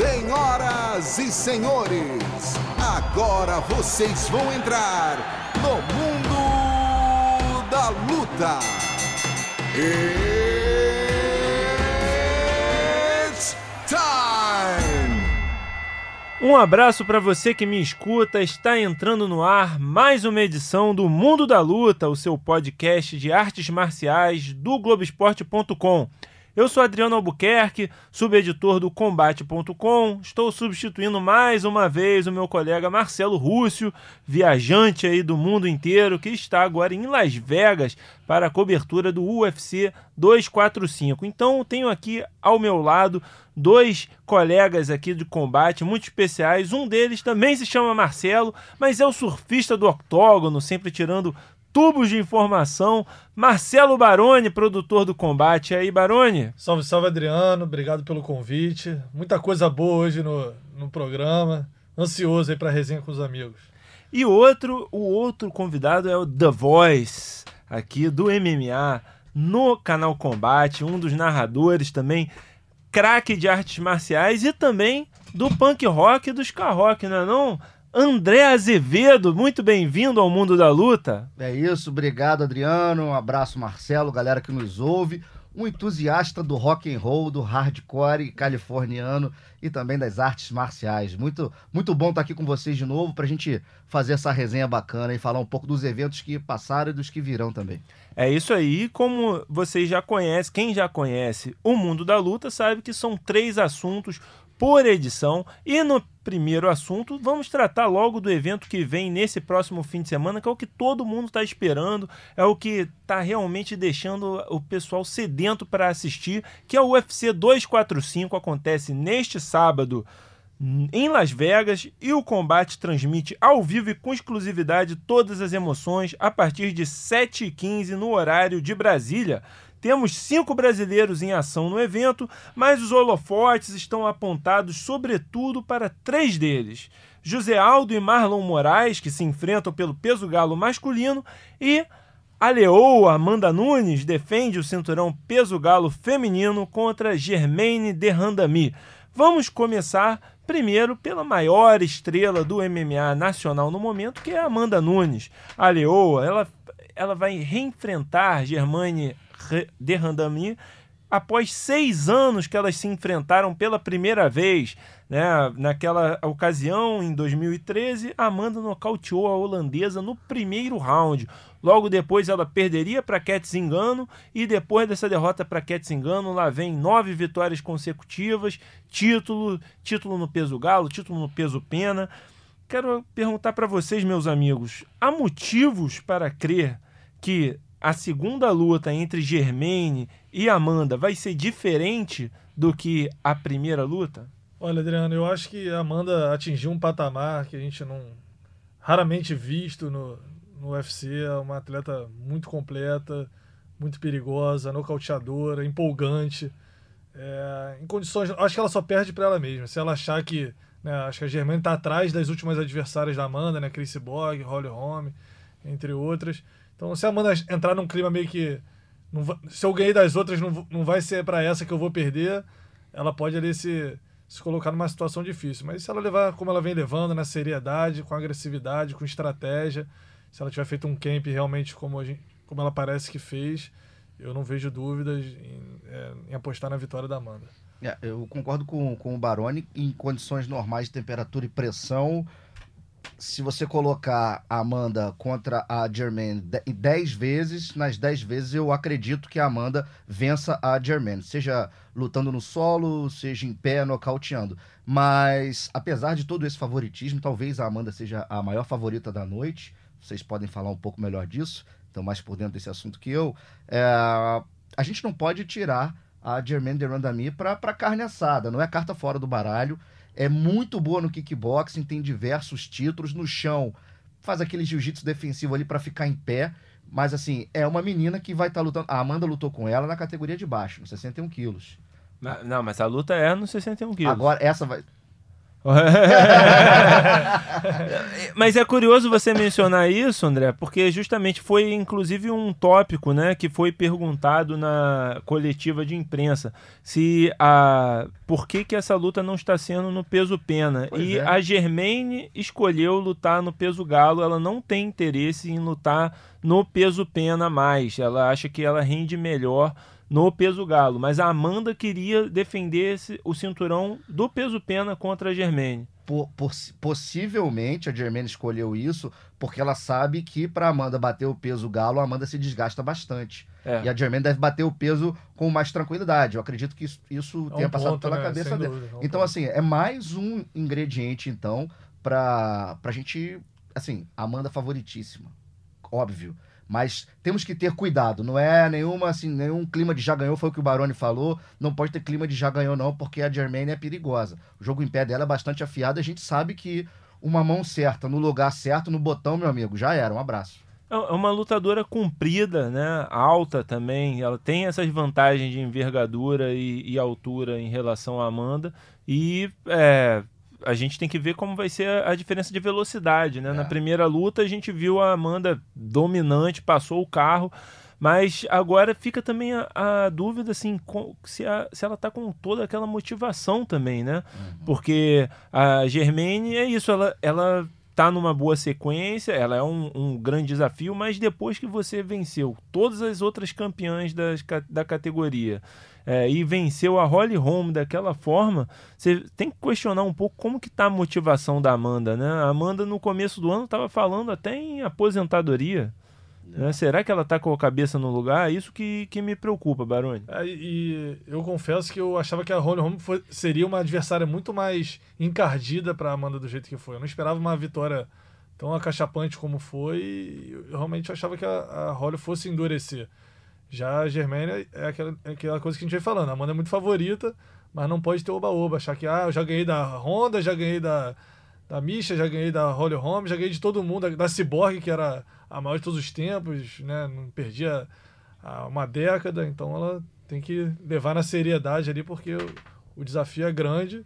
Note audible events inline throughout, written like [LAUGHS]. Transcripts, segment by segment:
Senhoras e senhores, agora vocês vão entrar no mundo da luta. It's time! Um abraço para você que me escuta. Está entrando no ar mais uma edição do Mundo da Luta, o seu podcast de artes marciais do Globoesporte.com. Eu sou Adriano Albuquerque, subeditor do Combate.com. Estou substituindo mais uma vez o meu colega Marcelo Rússio, viajante aí do mundo inteiro, que está agora em Las Vegas para a cobertura do UFC 245. Então, tenho aqui ao meu lado dois colegas aqui de combate muito especiais. Um deles também se chama Marcelo, mas é o surfista do octógono, sempre tirando tubos de informação. Marcelo Baroni, produtor do combate. E aí, Baroni? Salve, salve, Adriano. Obrigado pelo convite. Muita coisa boa hoje no, no programa. Ansioso aí para resenha com os amigos. E outro, o outro convidado é o The Voice, aqui do MMA, no canal Combate, um dos narradores também, craque de artes marciais e também do punk rock e do ska rock, não é não? André Azevedo, muito bem-vindo ao mundo da luta. É isso, obrigado Adriano, um abraço Marcelo, galera que nos ouve, um entusiasta do rock and roll, do hardcore californiano e também das artes marciais. Muito, muito bom estar aqui com vocês de novo para a gente fazer essa resenha bacana e falar um pouco dos eventos que passaram e dos que virão também. É isso aí, como vocês já conhecem, quem já conhece o mundo da luta sabe que são três assuntos por edição. E no primeiro assunto, vamos tratar logo do evento que vem nesse próximo fim de semana, que é o que todo mundo está esperando, é o que está realmente deixando o pessoal sedento para assistir, que é o UFC 245, acontece neste sábado em Las Vegas e o combate transmite ao vivo e com exclusividade todas as emoções a partir de 7h15 no horário de Brasília. Temos cinco brasileiros em ação no evento, mas os holofotes estão apontados sobretudo para três deles: José Aldo e Marlon Moraes, que se enfrentam pelo peso galo masculino, e a leoa Amanda Nunes defende o cinturão peso galo feminino contra Germaine Derrandami. Vamos começar primeiro pela maior estrela do MMA nacional no momento, que é a Amanda Nunes. A leoa, ela, ela vai reenfrentar Germaine de Randami após seis anos que elas se enfrentaram pela primeira vez. Né? Naquela ocasião, em 2013, Amanda nocauteou a holandesa no primeiro round. Logo depois ela perderia para Cat Zingano e depois dessa derrota para Cat Zingano, lá vem nove vitórias consecutivas, título, título no peso galo, título no peso pena. Quero perguntar para vocês, meus amigos, há motivos para crer que a segunda luta entre Germaine e Amanda vai ser diferente do que a primeira luta? Olha, Adriano, eu acho que a Amanda atingiu um patamar que a gente não raramente visto no, no UFC. É uma atleta muito completa, muito perigosa, nocauteadora, empolgante. É, em condições, acho que ela só perde para ela mesma. Se ela achar que, né, acho que a Germaine está atrás das últimas adversárias da Amanda, né, Chris Borg, Holly Holm, entre outras. Então, se a Amanda entrar num clima meio que. Vai, se eu ganhei das outras, não, não vai ser para essa que eu vou perder, ela pode ali se, se colocar numa situação difícil. Mas se ela levar como ela vem levando, na seriedade, com agressividade, com estratégia, se ela tiver feito um camp realmente como, gente, como ela parece que fez, eu não vejo dúvidas em, é, em apostar na vitória da Amanda. É, eu concordo com, com o Baroni. Em condições normais de temperatura e pressão, se você colocar a Amanda contra a Germaine 10 vezes, nas 10 vezes eu acredito que a Amanda vença a Germaine, seja lutando no solo, seja em pé, nocauteando. Mas, apesar de todo esse favoritismo, talvez a Amanda seja a maior favorita da noite. Vocês podem falar um pouco melhor disso, estão mais por dentro desse assunto que eu. É, a gente não pode tirar a Germaine de Randami para carne assada, não é carta fora do baralho é muito boa no kickboxing, tem diversos títulos no chão. Faz aquele jiu-jitsu defensivo ali para ficar em pé. Mas assim, é uma menina que vai estar tá lutando. A Amanda lutou com ela na categoria de baixo, nos 61 quilos. Não, mas a luta é nos 61 quilos. Agora, essa vai. [LAUGHS] Mas é curioso você mencionar isso, André, porque justamente foi inclusive um tópico, né, que foi perguntado na coletiva de imprensa se a por que, que essa luta não está sendo no peso pena. Pois e é. a Germaine escolheu lutar no peso galo, ela não tem interesse em lutar no peso pena mais. Ela acha que ela rende melhor no peso galo, mas a Amanda queria defender esse- o cinturão do peso pena contra a Germaine. Po- possi- possivelmente a Germaine escolheu isso porque ela sabe que para Amanda bater o peso galo, a Amanda se desgasta bastante. É. E a Germaine deve bater o peso com mais tranquilidade. Eu acredito que isso, isso É um tenha passado ponto, pela né? cabeça Sem dela. dúvida, é um Então, ponto. assim, é mais um ingrediente, então, pra, pra gente. Assim, Amanda favoritíssima. Óbvio. Mas temos que ter cuidado. Não é nenhuma, assim, nenhum clima de já ganhou, foi o que o Baroni falou. Não pode ter clima de já ganhou, não, porque a Germaine é perigosa. O jogo em pé dela é bastante afiado. A gente sabe que uma mão certa, no lugar certo, no botão, meu amigo, já era. Um abraço. É uma lutadora comprida, né? Alta também. Ela tem essas vantagens de envergadura e, e altura em relação à Amanda. E é, a gente tem que ver como vai ser a, a diferença de velocidade, né? É. Na primeira luta a gente viu a Amanda dominante, passou o carro. Mas agora fica também a, a dúvida assim, com- se, a- se ela tá com toda aquela motivação também, né? Porque a Germaine é isso, ela, ela tá numa boa sequência, ela é um, um grande desafio, mas depois que você venceu todas as outras campeãs das, da categoria é, e venceu a Holly Holm daquela forma, você tem que questionar um pouco como que tá a motivação da Amanda, né? A Amanda no começo do ano estava falando até em aposentadoria. né? Será que ela tá com a cabeça no lugar? É Isso que, que me preocupa, Baroni. É, e eu confesso que eu achava que a Holly Holm foi- seria uma adversária muito mais encardida para Amanda do jeito que foi. Eu não esperava uma vitória tão acachapante como foi. E eu realmente achava que a, a Holly fosse endurecer. Já a Germaine é aquela, é aquela coisa que a gente vem falando. A Amanda é muito favorita, mas não pode ter oba-oba. Achar que ah, eu já ganhei da Honda, já ganhei da, da Misha, já ganhei da Holly Holm, já ganhei de todo mundo, da, da Cyborg, que era a maior de todos os tempos, né? Não perdia há uma década, então ela tem que levar na seriedade ali, porque o, o desafio é grande,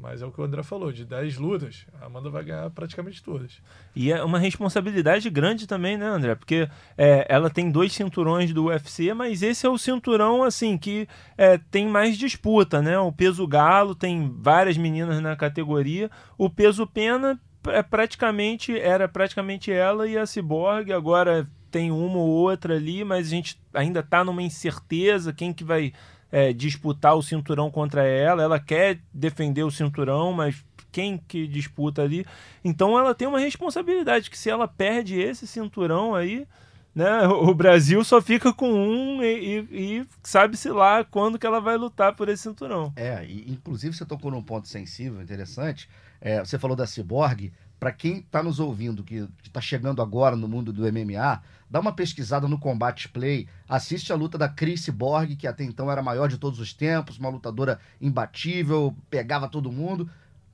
mas é o que o André falou, de 10 lutas, a Amanda vai ganhar praticamente todas. E é uma responsabilidade grande também, né, André? Porque é, ela tem dois cinturões do UFC, mas esse é o cinturão, assim, que é, tem mais disputa, né? O peso galo tem várias meninas na categoria. O peso pena é praticamente, era praticamente ela e a Cyborg. Agora tem uma ou outra ali, mas a gente ainda tá numa incerteza quem que vai é, disputar o cinturão contra ela. Ela quer defender o cinturão, mas quem que disputa ali? Então ela tem uma responsabilidade que se ela perde esse cinturão aí, né, [LAUGHS] o Brasil só fica com um e, e- e sabe-se lá quando que ela vai lutar por esse cinturão. É, e inclusive você tocou num ponto sensível, interessante. É, você falou da Cyborg. Pra quem tá nos ouvindo, que, que tá chegando agora no mundo do MMA, dá uma pesquisada no Combat Play, assiste a luta da Chris Cyborg, que até então era a maior de todos os tempos, uma lutadora imbatível, pegava todo mundo.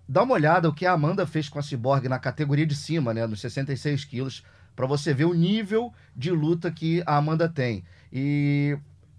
Dá uma olhada o que a Amanda fez com a Cyborg na categoria de cima, né, nos 66 quilos, pra você ver o nível de luta que a Amanda tem. E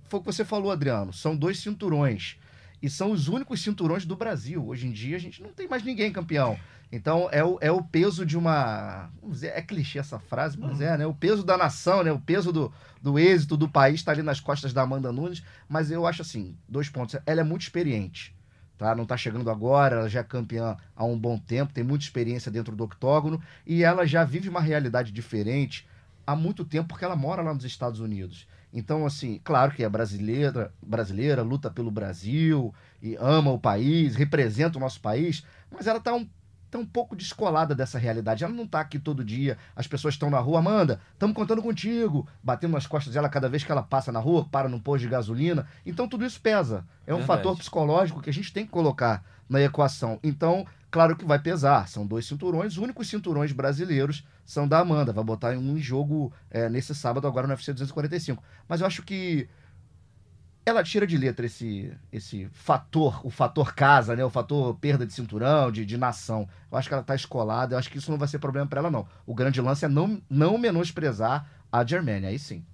foi o que você falou, Adriano, são dois cinturões. E são os únicos cinturões do Brasil. Hoje em dia a gente não tem mais ninguém campeão. Então é o, é o peso de uma. vamos dizer, é clichê essa frase, mas é, né? O peso da nação, né? O peso do, do êxito do país está ali nas costas da Amanda Nunes. Mas eu acho assim, dois pontos. Ela é muito experiente. Tá? Não está chegando agora, ela já é campeã há um bom tempo, tem muita experiência dentro do octógono e ela já vive uma realidade diferente há muito tempo porque ela mora lá nos Estados Unidos. Então, assim, claro que é brasileira, brasileira, luta pelo Brasil e ama o país, representa o nosso país, mas ela tá um, tá um pouco descolada dessa realidade. Ela não tá aqui todo dia, as pessoas estão na rua, Amanda, estamos contando contigo, batendo nas costas dela cada vez que ela passa na rua, para num posto de gasolina. Então, tudo isso pesa. É um Verdade. fator psicológico que a gente tem que colocar na equação. Então, claro que vai pesar. São dois cinturões, os únicos cinturões brasileiros são da Amanda. Vai botar um jogo é, nesse sábado, agora no UFC 245. Mas eu acho que ela tira de letra esse, esse fator, o fator casa, né? O fator perda de cinturão, de, de nação. Eu acho que ela tá escolada, eu acho que isso não vai ser problema para ela, não. O grande lance é não, não menosprezar a Germania, aí sim.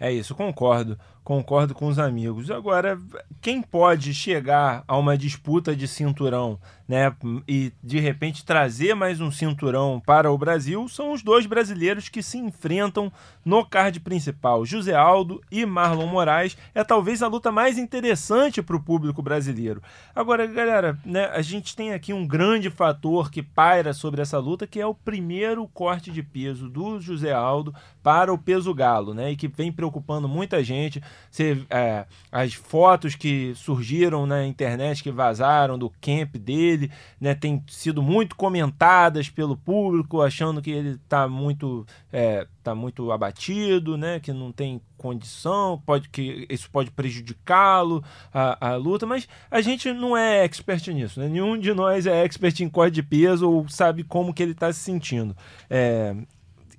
É isso, concordo. Concordo com os amigos. Agora, quem pode chegar a uma disputa de cinturão, né, e de repente trazer mais um cinturão para o Brasil são os dois brasileiros que se enfrentam no card principal, José Aldo e Marlon Moraes. É talvez a luta mais interessante para o público brasileiro. Agora, galera, né, a gente tem aqui um grande fator que paira sobre essa luta, que é o primeiro corte de peso do José Aldo para o peso galo, né, e que vem preocupando muita gente. Você, é, as fotos que surgiram na internet, que vazaram do camp dele, né, têm sido muito comentadas pelo público, achando que ele está muito, é, tá muito abatido, né, que não tem condição, pode que isso pode prejudicá-lo a, a luta, mas a gente não é expert nisso, né? Nenhum de nós é expert em corte de peso ou sabe como que ele está se sentindo. É,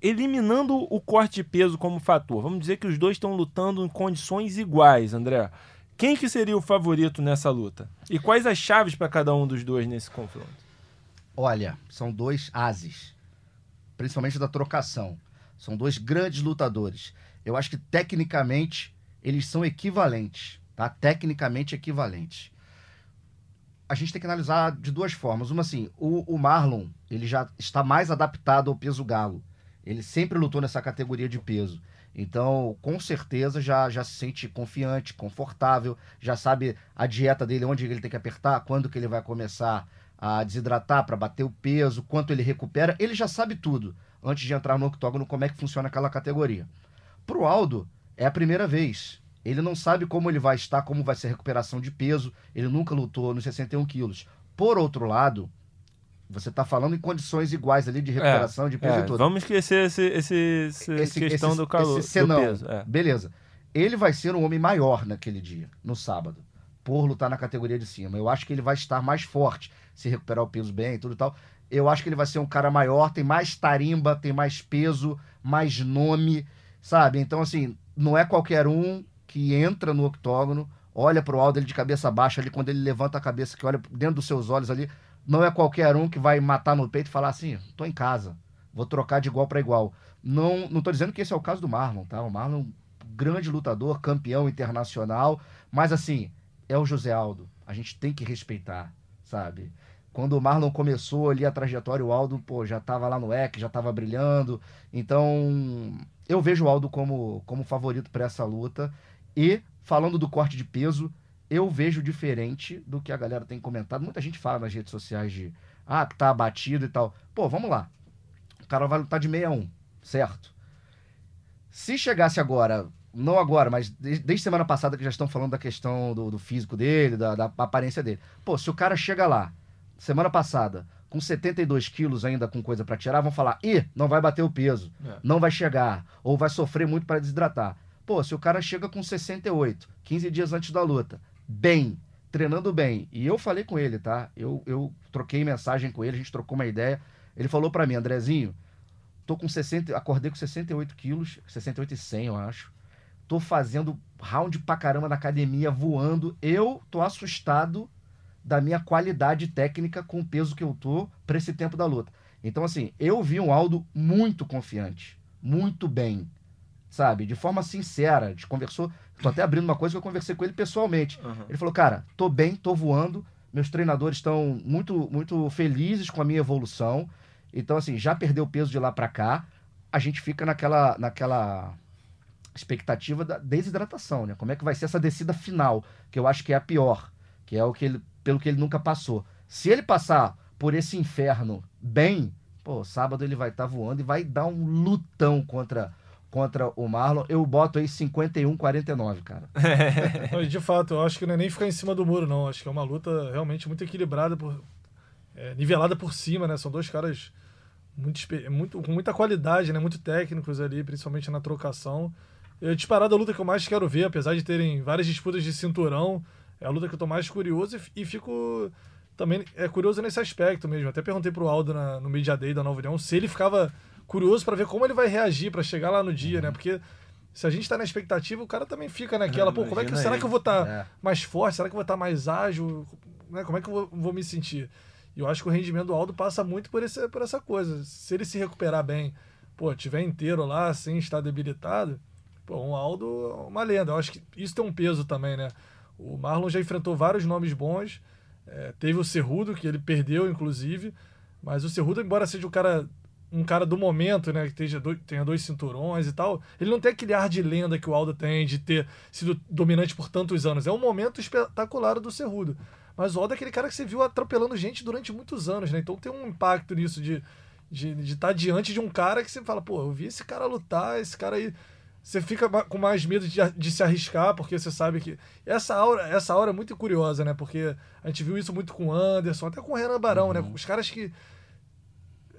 eliminando o corte de peso como fator, vamos dizer que os dois estão lutando em condições iguais, André. Quem que seria o favorito nessa luta? E quais as chaves para cada um dos dois nesse confronto? Olha, são dois ases, principalmente da trocação. São dois grandes lutadores. Eu acho que tecnicamente eles são equivalentes, tá? Tecnicamente equivalentes. A gente tem que analisar de duas formas. Uma assim, o, o Marlon, ele já está mais adaptado ao peso galo. Ele sempre lutou nessa categoria de peso. Então, com certeza, já, já se sente confiante, confortável, já sabe a dieta dele, onde ele tem que apertar, quando que ele vai começar a desidratar para bater o peso, quanto ele recupera. Ele já sabe tudo antes de entrar no octógono, como é que funciona aquela categoria. Pro Aldo, é a primeira vez. Ele não sabe como ele vai estar, como vai ser a recuperação de peso. Ele nunca lutou nos 61 quilos. Por outro lado, você está falando em condições iguais ali de recuperação é, de peso é, e tudo. Vamos esquecer esse, esse, esse, Esse- questão esse- do calor, esse senão. do peso. é. Beleza. Ele vai ser um homem maior naquele dia, no sábado, por lutar na categoria de cima. Eu acho que ele vai estar mais forte, se recuperar o peso bem e tudo e tal. Eu acho que ele vai ser um cara maior, tem mais tarimba, tem mais peso, mais nome, sabe? Então, assim, não é qualquer um que entra no octógono, olha pro Aldo ele de cabeça baixa ali, quando ele levanta a cabeça, que olha dentro dos seus olhos ali, não é qualquer um que vai matar no peito e falar assim, tô em casa, vou trocar de igual para igual. Não, não tô dizendo que esse é o caso do Marlon, tá? O Marlon, grande lutador, campeão internacional, mas assim, é o José Aldo. A gente tem que respeitar, sabe? Quando o Marlon começou ali a trajetória, o Aldo, pô, já tava lá no EC, já tava brilhando. Então, eu vejo o Aldo como, como favorito para essa luta. E, falando do corte de peso, eu vejo diferente do que a galera tem comentado. Muita gente fala nas redes sociais de, ah, tá abatido e tal. Pô, vamos lá. O cara vai lutar de 61, certo? Se chegasse agora, não agora, mas desde, semana passada que já estão falando da questão do, do físico dele, da, da aparência dele. Pô, se o cara chega lá, semana passada, com 72 quilos ainda com coisa pra tirar, vão falar, ih, não vai bater o peso, É. não vai chegar, ou vai sofrer muito para desidratar. Pô, se o cara chega com 68, 15 dias antes da luta, bem, treinando bem, e eu falei com ele, tá? Eu, eu troquei mensagem com ele, a gente trocou uma ideia. Ele falou pra mim, Andrezinho, tô com 60, acordei com 68 quilos, 68 e 100, eu acho. Tô fazendo round pra caramba na academia, voando. Eu tô assustado da minha qualidade técnica com o peso que eu tô pra esse tempo da luta. Então, assim, eu vi um Aldo muito confiante, muito bem, sabe? De forma sincera. A gente conversou. Tô até abrindo uma coisa que eu conversei com ele pessoalmente. Uhum. Ele falou, cara, tô bem, tô voando. Meus treinadores estão muito, muito felizes com a minha evolução. Então, assim, já perdeu peso de lá pra cá. A gente fica naquela, naquela expectativa da desidratação, né? Como é que vai ser essa descida final, que eu acho que é a pior, que é o que ele, pelo que ele nunca passou. Se ele passar por esse inferno bem, pô, sábado ele vai estar voando e vai dar um lutão contra contra o Marlon. Eu boto aí 51-49, cara. [LAUGHS] Mas, De fato, eu acho que não é nem ficar em cima do muro, não. Acho que é uma luta realmente muito equilibrada, por, é, nivelada por cima, né? São dois caras muito, muito, com muita qualidade, né? Muito técnicos ali, principalmente na trocação. Eu, disparado a luta que eu mais quero ver, apesar de terem várias disputas de cinturão, é a luta que eu tô mais curioso e, e fico também é curioso nesse aspecto mesmo. Até perguntei pro Aldo na- no Media Day da Nova União se ele ficava curioso para ver como ele vai reagir para chegar lá no dia, né? Porque se a gente tá na expectativa, o cara também fica naquela, pô, como é que será que eu vou estar É. mais forte? Será que eu vou estar mais ágil? Né? Como é que eu vou, vou me sentir? E eu acho que o rendimento do Aldo passa muito por, esse, por essa coisa. Se ele se recuperar bem, pô, tiver inteiro lá, sem estar debilitado, Pô, um Aldo é uma lenda. Eu acho que isso tem um peso também, né? O Marlon já enfrentou vários nomes bons. É, teve o Cerrudo, que ele perdeu, inclusive. Mas o Cerrudo, embora seja um cara, um cara do momento, né? Que tenha dois, tenha dois cinturões e tal, ele não tem aquele ar de lenda que o Aldo tem, de ter sido dominante por tantos anos. É um momento espetacular do Cerrudo. Mas o Aldo é aquele cara que você viu atropelando gente durante muitos anos, né? Então tem um impacto nisso de de estar tá diante de um cara que você fala, pô, eu vi esse cara lutar, esse cara aí você fica com mais medo de, de, se arriscar, porque você sabe que. Essa aura, essa aura é muito curiosa, né? Porque a gente viu isso muito com o Anderson, até com o Renan Barão, né? uhum. né? Os caras que.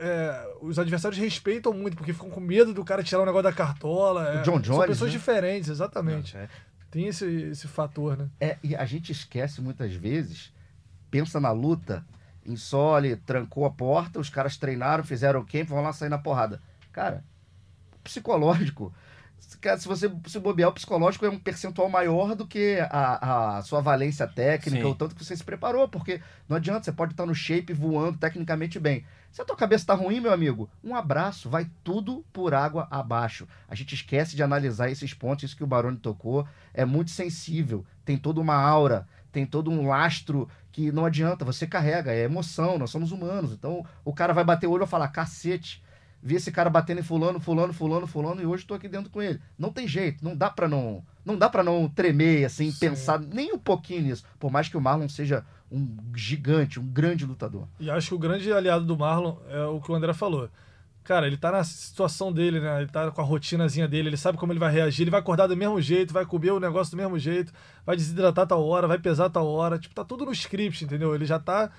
É, os adversários respeitam muito, porque ficam com medo do cara tirar o negócio da cartola. É, John Jones, são pessoas né? diferentes, exatamente. É. Tem esse, esse fator, né? É, e a gente esquece muitas vezes, pensa na luta, em Sole, trancou a porta, os caras treinaram, fizeram o camp, vão lá sair na porrada. Cara, psicológico se você se bobear, o psicológico é um percentual maior do que a, a sua valência técnica, Sim. o tanto que você se preparou, porque não adianta, você pode estar no shape voando tecnicamente bem. Se a tua cabeça tá ruim, meu amigo, um abraço, vai tudo por água abaixo. A gente esquece de analisar esses pontos, isso que o Baroni tocou, é muito sensível, tem toda uma aura, tem todo um lastro que não adianta, você carrega, é emoção, nós somos humanos. Então o cara vai bater o olho e falar, cacete, vi esse cara batendo em fulano, fulano, fulano, fulano e hoje estou aqui dentro com ele. Não tem jeito, não dá para não, não dá para não tremer assim, Sim. pensar nem um pouquinho nisso. Por mais que o Marlon seja um gigante, um grande lutador. E acho que o grande aliado do Marlon é o que o André falou. Cara, ele tá na situação dele, né? Ele tá com a rotinazinha dele, ele sabe como ele vai reagir, ele vai acordar do mesmo jeito, vai comer o negócio do mesmo jeito, vai desidratar tal hora, vai pesar tal hora. Tipo, tá tudo no script, entendeu? Ele já tá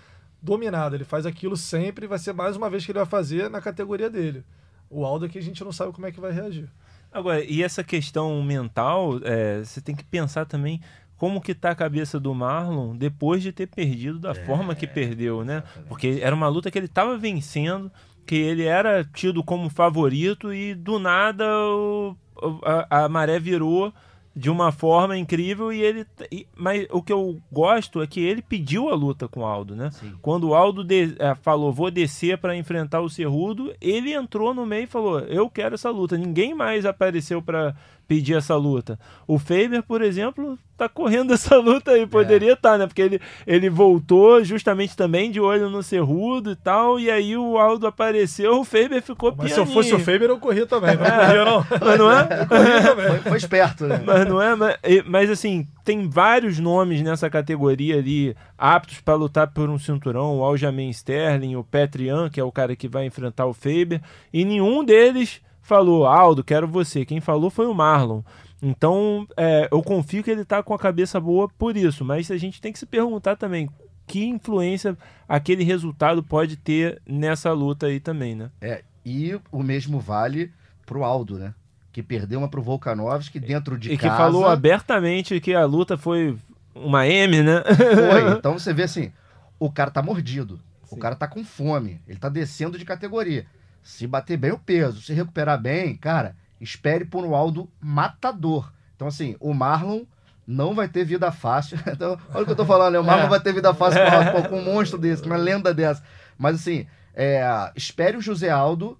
dominado. Ele faz aquilo sempre e vai ser mais uma vez que ele vai fazer na categoria dele. O Aldo é que a gente não sabe como é que vai reagir. Agora, e essa questão mental, é, você tem que pensar também como que tá a cabeça do Marlon depois de ter perdido da é, forma que perdeu, né? Exatamente. Porque era uma luta que ele estava vencendo, que ele era tido como favorito e do nada o, a, a maré virou de uma forma incrível e ele e, mas o que eu gosto é que ele pediu a luta com o Aldo, né? Sim. Quando o Aldo de, é, falou vou descer para enfrentar o Cerrudo, ele entrou no meio e falou eu quero essa luta. Ninguém mais apareceu para pedir essa luta. O Faber, por exemplo, tá correndo [LAUGHS] essa luta aí, poderia estar, é. tá, né? Porque ele, ele voltou justamente também de olho no Cerrudo e tal, e aí o Aldo apareceu, o Faber ficou Mas pianinho. se eu fosse o Faber, eu corria também, não é. corria não. [LAUGHS] Mas não é? Foi, foi, esperto, né? Mas não é? Mas, mas assim, tem vários nomes nessa categoria ali aptos para lutar por um cinturão, o Aljamain Sterling, o Petrian, que é o cara que vai enfrentar o Faber, e nenhum deles falou, Aldo, quero você. Quem falou foi o Marlon. Então, é, eu confio que ele está com a cabeça boa por isso, mas a gente tem que se perguntar também que influência aquele resultado pode ter nessa luta aí também, né? É, e o mesmo vale pro Aldo, né? Que perdeu uma pro Volkanovski dentro de e casa. E que falou abertamente que a luta foi uma M, né? Foi. [LAUGHS] Então você vê assim, o cara tá mordido. Sim. O cara tá com fome. Ele tá descendo de categoria. Se bater bem o peso, se recuperar bem, cara, espere por um Aldo matador. Então, assim, o Marlon não vai ter vida fácil. [LAUGHS] Então, olha o que eu tô falando, né? O Marlon é. vai ter vida fácil com, com um monstro desse, com uma lenda dessa. Mas, assim, é, espere o José Aldo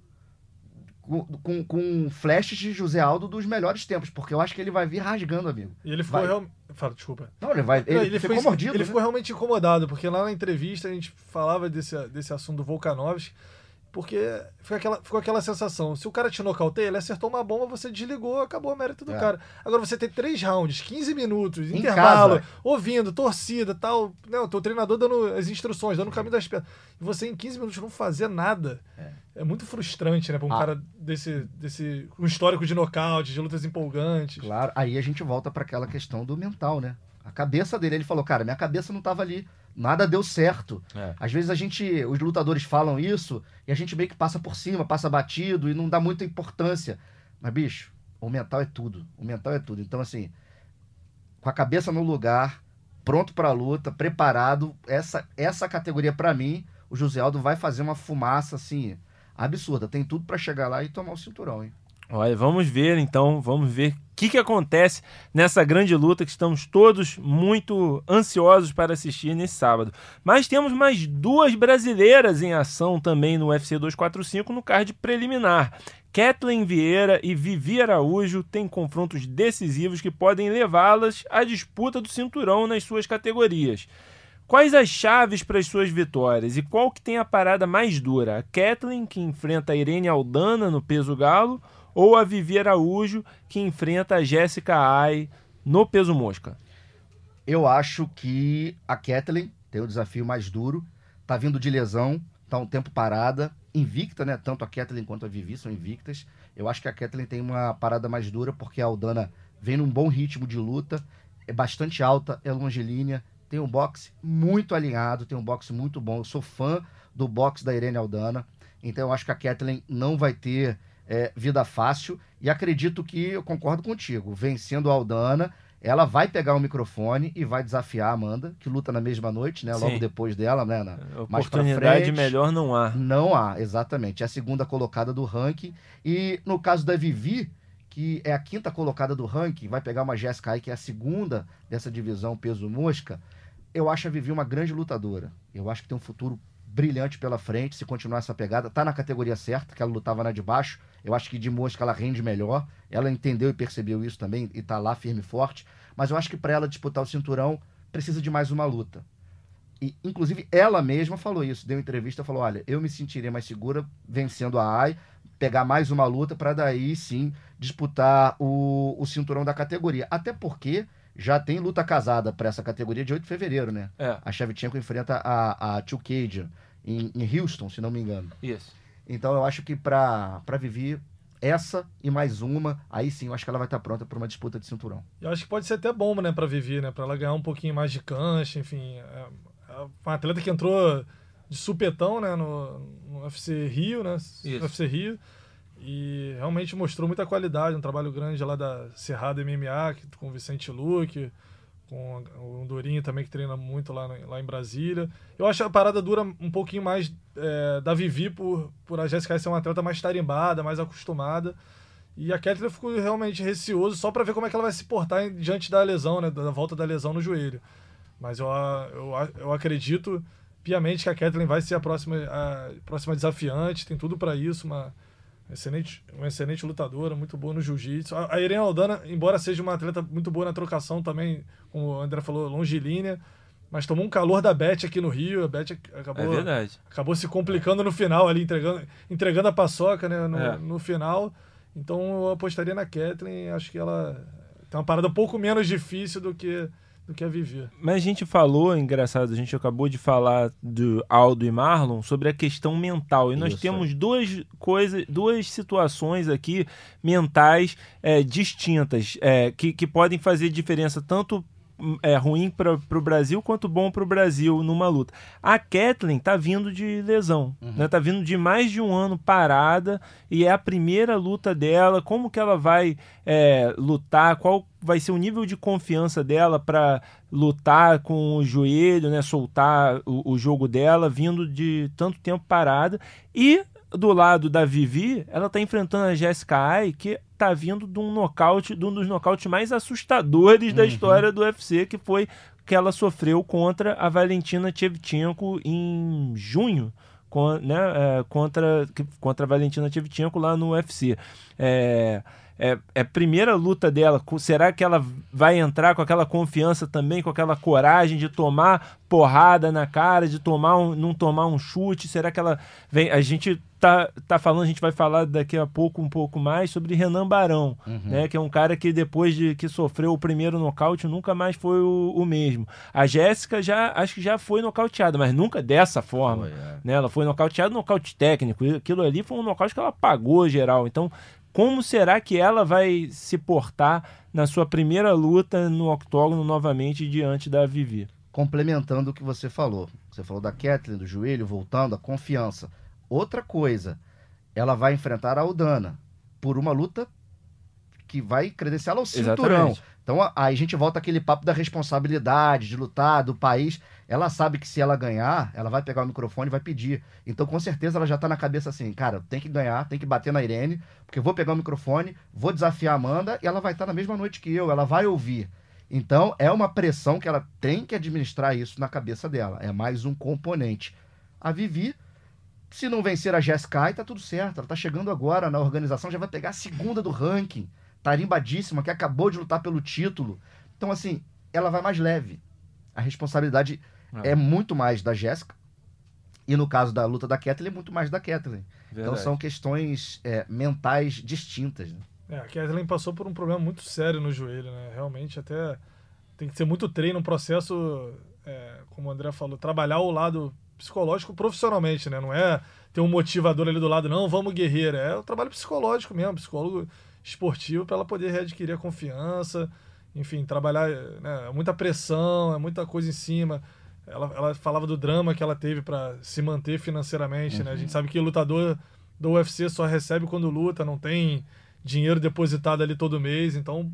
com, com, com, flashes de José Aldo dos melhores tempos, porque eu acho que ele vai vir rasgando, amigo. E ele ficou realmente. Fala, desculpa. Não, ele vai. Ele, ele ficou foi, mordido. Ele né? ficou realmente incomodado, porque lá na entrevista a gente falava desse, desse assunto do Volkanovski. Porque ficou aquela, ficou aquela sensação. Se o cara te nocauteia, ele acertou uma bomba, você desligou, acabou o mérito do é. cara. Agora você tem três rounds, 15 minutos, em intervalo, casa. ouvindo, torcida tal. Né, o teu treinador dando as instruções, dando o caminho das pedras. E você em 15 minutos não fazer nada. É, é muito frustrante, né? Pra um ah. cara desse, desse. um histórico de nocaute, de lutas empolgantes. Claro, aí a gente volta para aquela questão do mental, né? A cabeça dele, ele falou, cara, minha cabeça não tava ali nada deu certo. É. Às vezes a gente, os lutadores falam isso e a gente meio que passa por cima, passa batido e não dá muita importância. Mas, bicho, o mental é tudo. O mental é tudo. Então, assim, com a cabeça no lugar, pronto para a luta, preparado, essa, essa categoria, para mim, o José Aldo vai fazer uma fumaça, assim, absurda. Tem tudo para chegar lá e tomar o cinturão, hein? Olha, vamos ver então, vamos ver que, que acontece nessa grande luta que estamos todos muito ansiosos para assistir nesse sábado. Mas temos mais duas brasileiras em ação também no UFC 245 no card preliminar. Kathleen Vieira e Vivi Araújo têm confrontos decisivos que podem levá-las à disputa do cinturão nas suas categorias. Quais as chaves para as suas vitórias e qual que tem a parada mais dura? A Kathleen, que enfrenta a Irene Aldana no peso galo, ou a Vivi Araújo, que enfrenta a Jéssica Ai no peso mosca? Eu acho que a Kathleen tem o desafio mais duro, tá vindo de lesão, tá um tempo parada, invicta, né? Tanto a Kathleen quanto a Vivi são invictas. Eu acho que a Kathleen tem uma parada mais dura porque a Aldana vem num bom ritmo de luta, é bastante alta, é longilínea, tem um boxe muito alinhado, tem um boxe muito bom. Eu sou fã do boxe da Irene Aldana, então eu acho que a Kathleen não vai ter é, vida fácil e acredito que eu concordo contigo. Vencendo a Aldana, ela vai pegar o microfone e vai desafiar a Amanda, que luta na mesma noite, né? Logo Sim. depois dela, né? Na, mais pra Oportunidade frente. melhor não há. Não há, exatamente. É a segunda colocada do ranking. E no caso da Vivi, que é a quinta colocada do ranking, vai pegar uma Jéssica aí, que é a segunda dessa divisão peso mosca. Eu acho a Vivi uma grande lutadora. Eu acho que tem um futuro brilhante pela frente se continuar essa pegada. Tá na categoria certa, que ela lutava na de baixo. Eu acho que de mosca ela rende melhor. Ela entendeu e percebeu isso também e tá lá firme e forte. Mas eu acho que para ela disputar o cinturão precisa de mais uma luta. E, inclusive, ela mesma falou isso, deu entrevista, falou: olha, eu me sentiria mais segura vencendo a AI, pegar mais uma luta para daí sim disputar o, o cinturão da categoria. Até porque já tem luta casada para essa categoria de 8 de fevereiro, né? É, A Shevchenko enfrenta a, a Tio Cage em, em Houston, se não me engano. isso. Então eu acho que para Vivi, essa e mais uma, aí sim eu acho que ela vai estar pronta para uma disputa de cinturão. Eu acho que pode ser até bom, né, pra Vivi, né? Pra ela ganhar um pouquinho mais de cancha, enfim. É, é uma atleta que entrou de supetão, né, no, no UFC Rio, né? Isso. UFC Rio. E realmente mostrou muita qualidade, um trabalho grande lá da Cerrado MMA, que- com o Vicente Luque, com o Durinho também, que treina muito lá, lá em Brasília. Eu acho a parada dura um pouquinho mais é, da Vivi, por, por a Jéssica ser uma atleta mais tarimbada, mais acostumada. E a Kathleen ficou realmente receoso só pra ver como é que ela vai se portar em- diante da lesão, né? Da volta da lesão no joelho. Mas eu, eu, eu acredito piamente que a Kathleen vai ser a próxima, a próxima desafiante, tem tudo pra isso, uma excelente, uma excelente lutadora, muito boa no jiu-jitsu. A, a Irene Aldana, embora seja uma atleta muito boa na trocação também, como o André falou, longilínea, mas tomou um calor da Beth aqui no Rio, a Beth É acabou verdade. acabou se complicando no final ali, entregando, entregando a paçoca né, no, É. no final. Então eu apostaria na Kathleen, acho que ela tem uma parada um pouco menos difícil do que, do que a Vivi. Mas a gente falou, engraçado, a gente acabou de falar do Aldo e Marlon sobre a questão mental. E nós Isso. temos duas coisas, duas situações aqui mentais é, distintas é, que, que podem fazer diferença tanto é, ruim para o Brasil quanto bom para o Brasil numa luta. A Kathleen tá vindo de lesão, né? Tá vindo de mais de um ano parada e é a primeira luta dela. Como que ela vai é, lutar? Qual vai ser o nível de confiança dela para lutar com o joelho, né? Soltar o, o jogo dela vindo de tanto tempo parada e do lado da Vivi, ela tá enfrentando a Jessica Ai, que tá vindo de um nocaute, de um dos nocautes mais assustadores da história do UFC, que foi que ela sofreu contra a Valentina Shevchenko em junho, con- né, é, contra, contra a Valentina Shevchenko lá no UFC. É, é, é a primeira luta dela. Será que ela vai entrar com aquela confiança também, com aquela coragem de tomar porrada na cara, de tomar um, não tomar um chute? Será que ela vem? A gente tá, tá falando, a gente vai falar daqui a pouco um pouco mais sobre Renan Barão, né? Que é um cara que depois de que sofreu o primeiro nocaute nunca mais foi o, o mesmo. A Jéssica já acho que já foi nocauteada, mas nunca dessa forma. Foi, é. Né? Ela foi nocauteada, nocaute técnico. Aquilo ali foi um nocaute que ela pagou geral. Então, como será que ela vai se portar na sua primeira luta no octógono novamente diante da Vivi? complementando o que você falou. Você falou da Kathleen, do joelho, voltando, a confiança. Outra coisa, ela vai enfrentar a Aldana por uma luta que vai credenciá-la ao cinturão. Exatamente. Então aí a gente volta aquele papo da responsabilidade, de lutar, do país. Ela sabe que se ela ganhar, ela vai pegar o microfone e vai pedir. Então com certeza ela já tá na cabeça assim, cara, tem que ganhar, tem que bater na Irene, porque eu vou pegar o microfone, vou desafiar a Amanda e ela vai estar na mesma noite que eu, ela vai ouvir. Então é uma pressão que ela tem que administrar isso na cabeça dela. É mais um componente. A Vivi, se não vencer a Jessica, tá tudo certo. Ela tá chegando agora na organização, já vai pegar a segunda do ranking. Tarimbadíssima, que acabou de lutar pelo título. Então, assim, ela vai mais leve. A responsabilidade Ah. é muito mais da Jéssica. E no caso da luta da Kathleen, é muito mais da Kathleen. Então são questões é, mentais distintas. Né? É, a Kathleen passou por um problema muito sério no joelho, né? Realmente até tem que ser muito treino, um processo, é, como o André falou, trabalhar o lado psicológico profissionalmente, né? Não é ter um motivador ali do lado, não, vamos guerreira. É o trabalho psicológico mesmo, psicólogo esportivo para ela poder readquirir a confiança, enfim, trabalhar, né? É muita pressão, é muita coisa em cima. Ela, ela falava do drama que ela teve para se manter financeiramente, né? A gente sabe que o lutador do UFC só recebe quando luta, não tem dinheiro depositado ali todo mês, então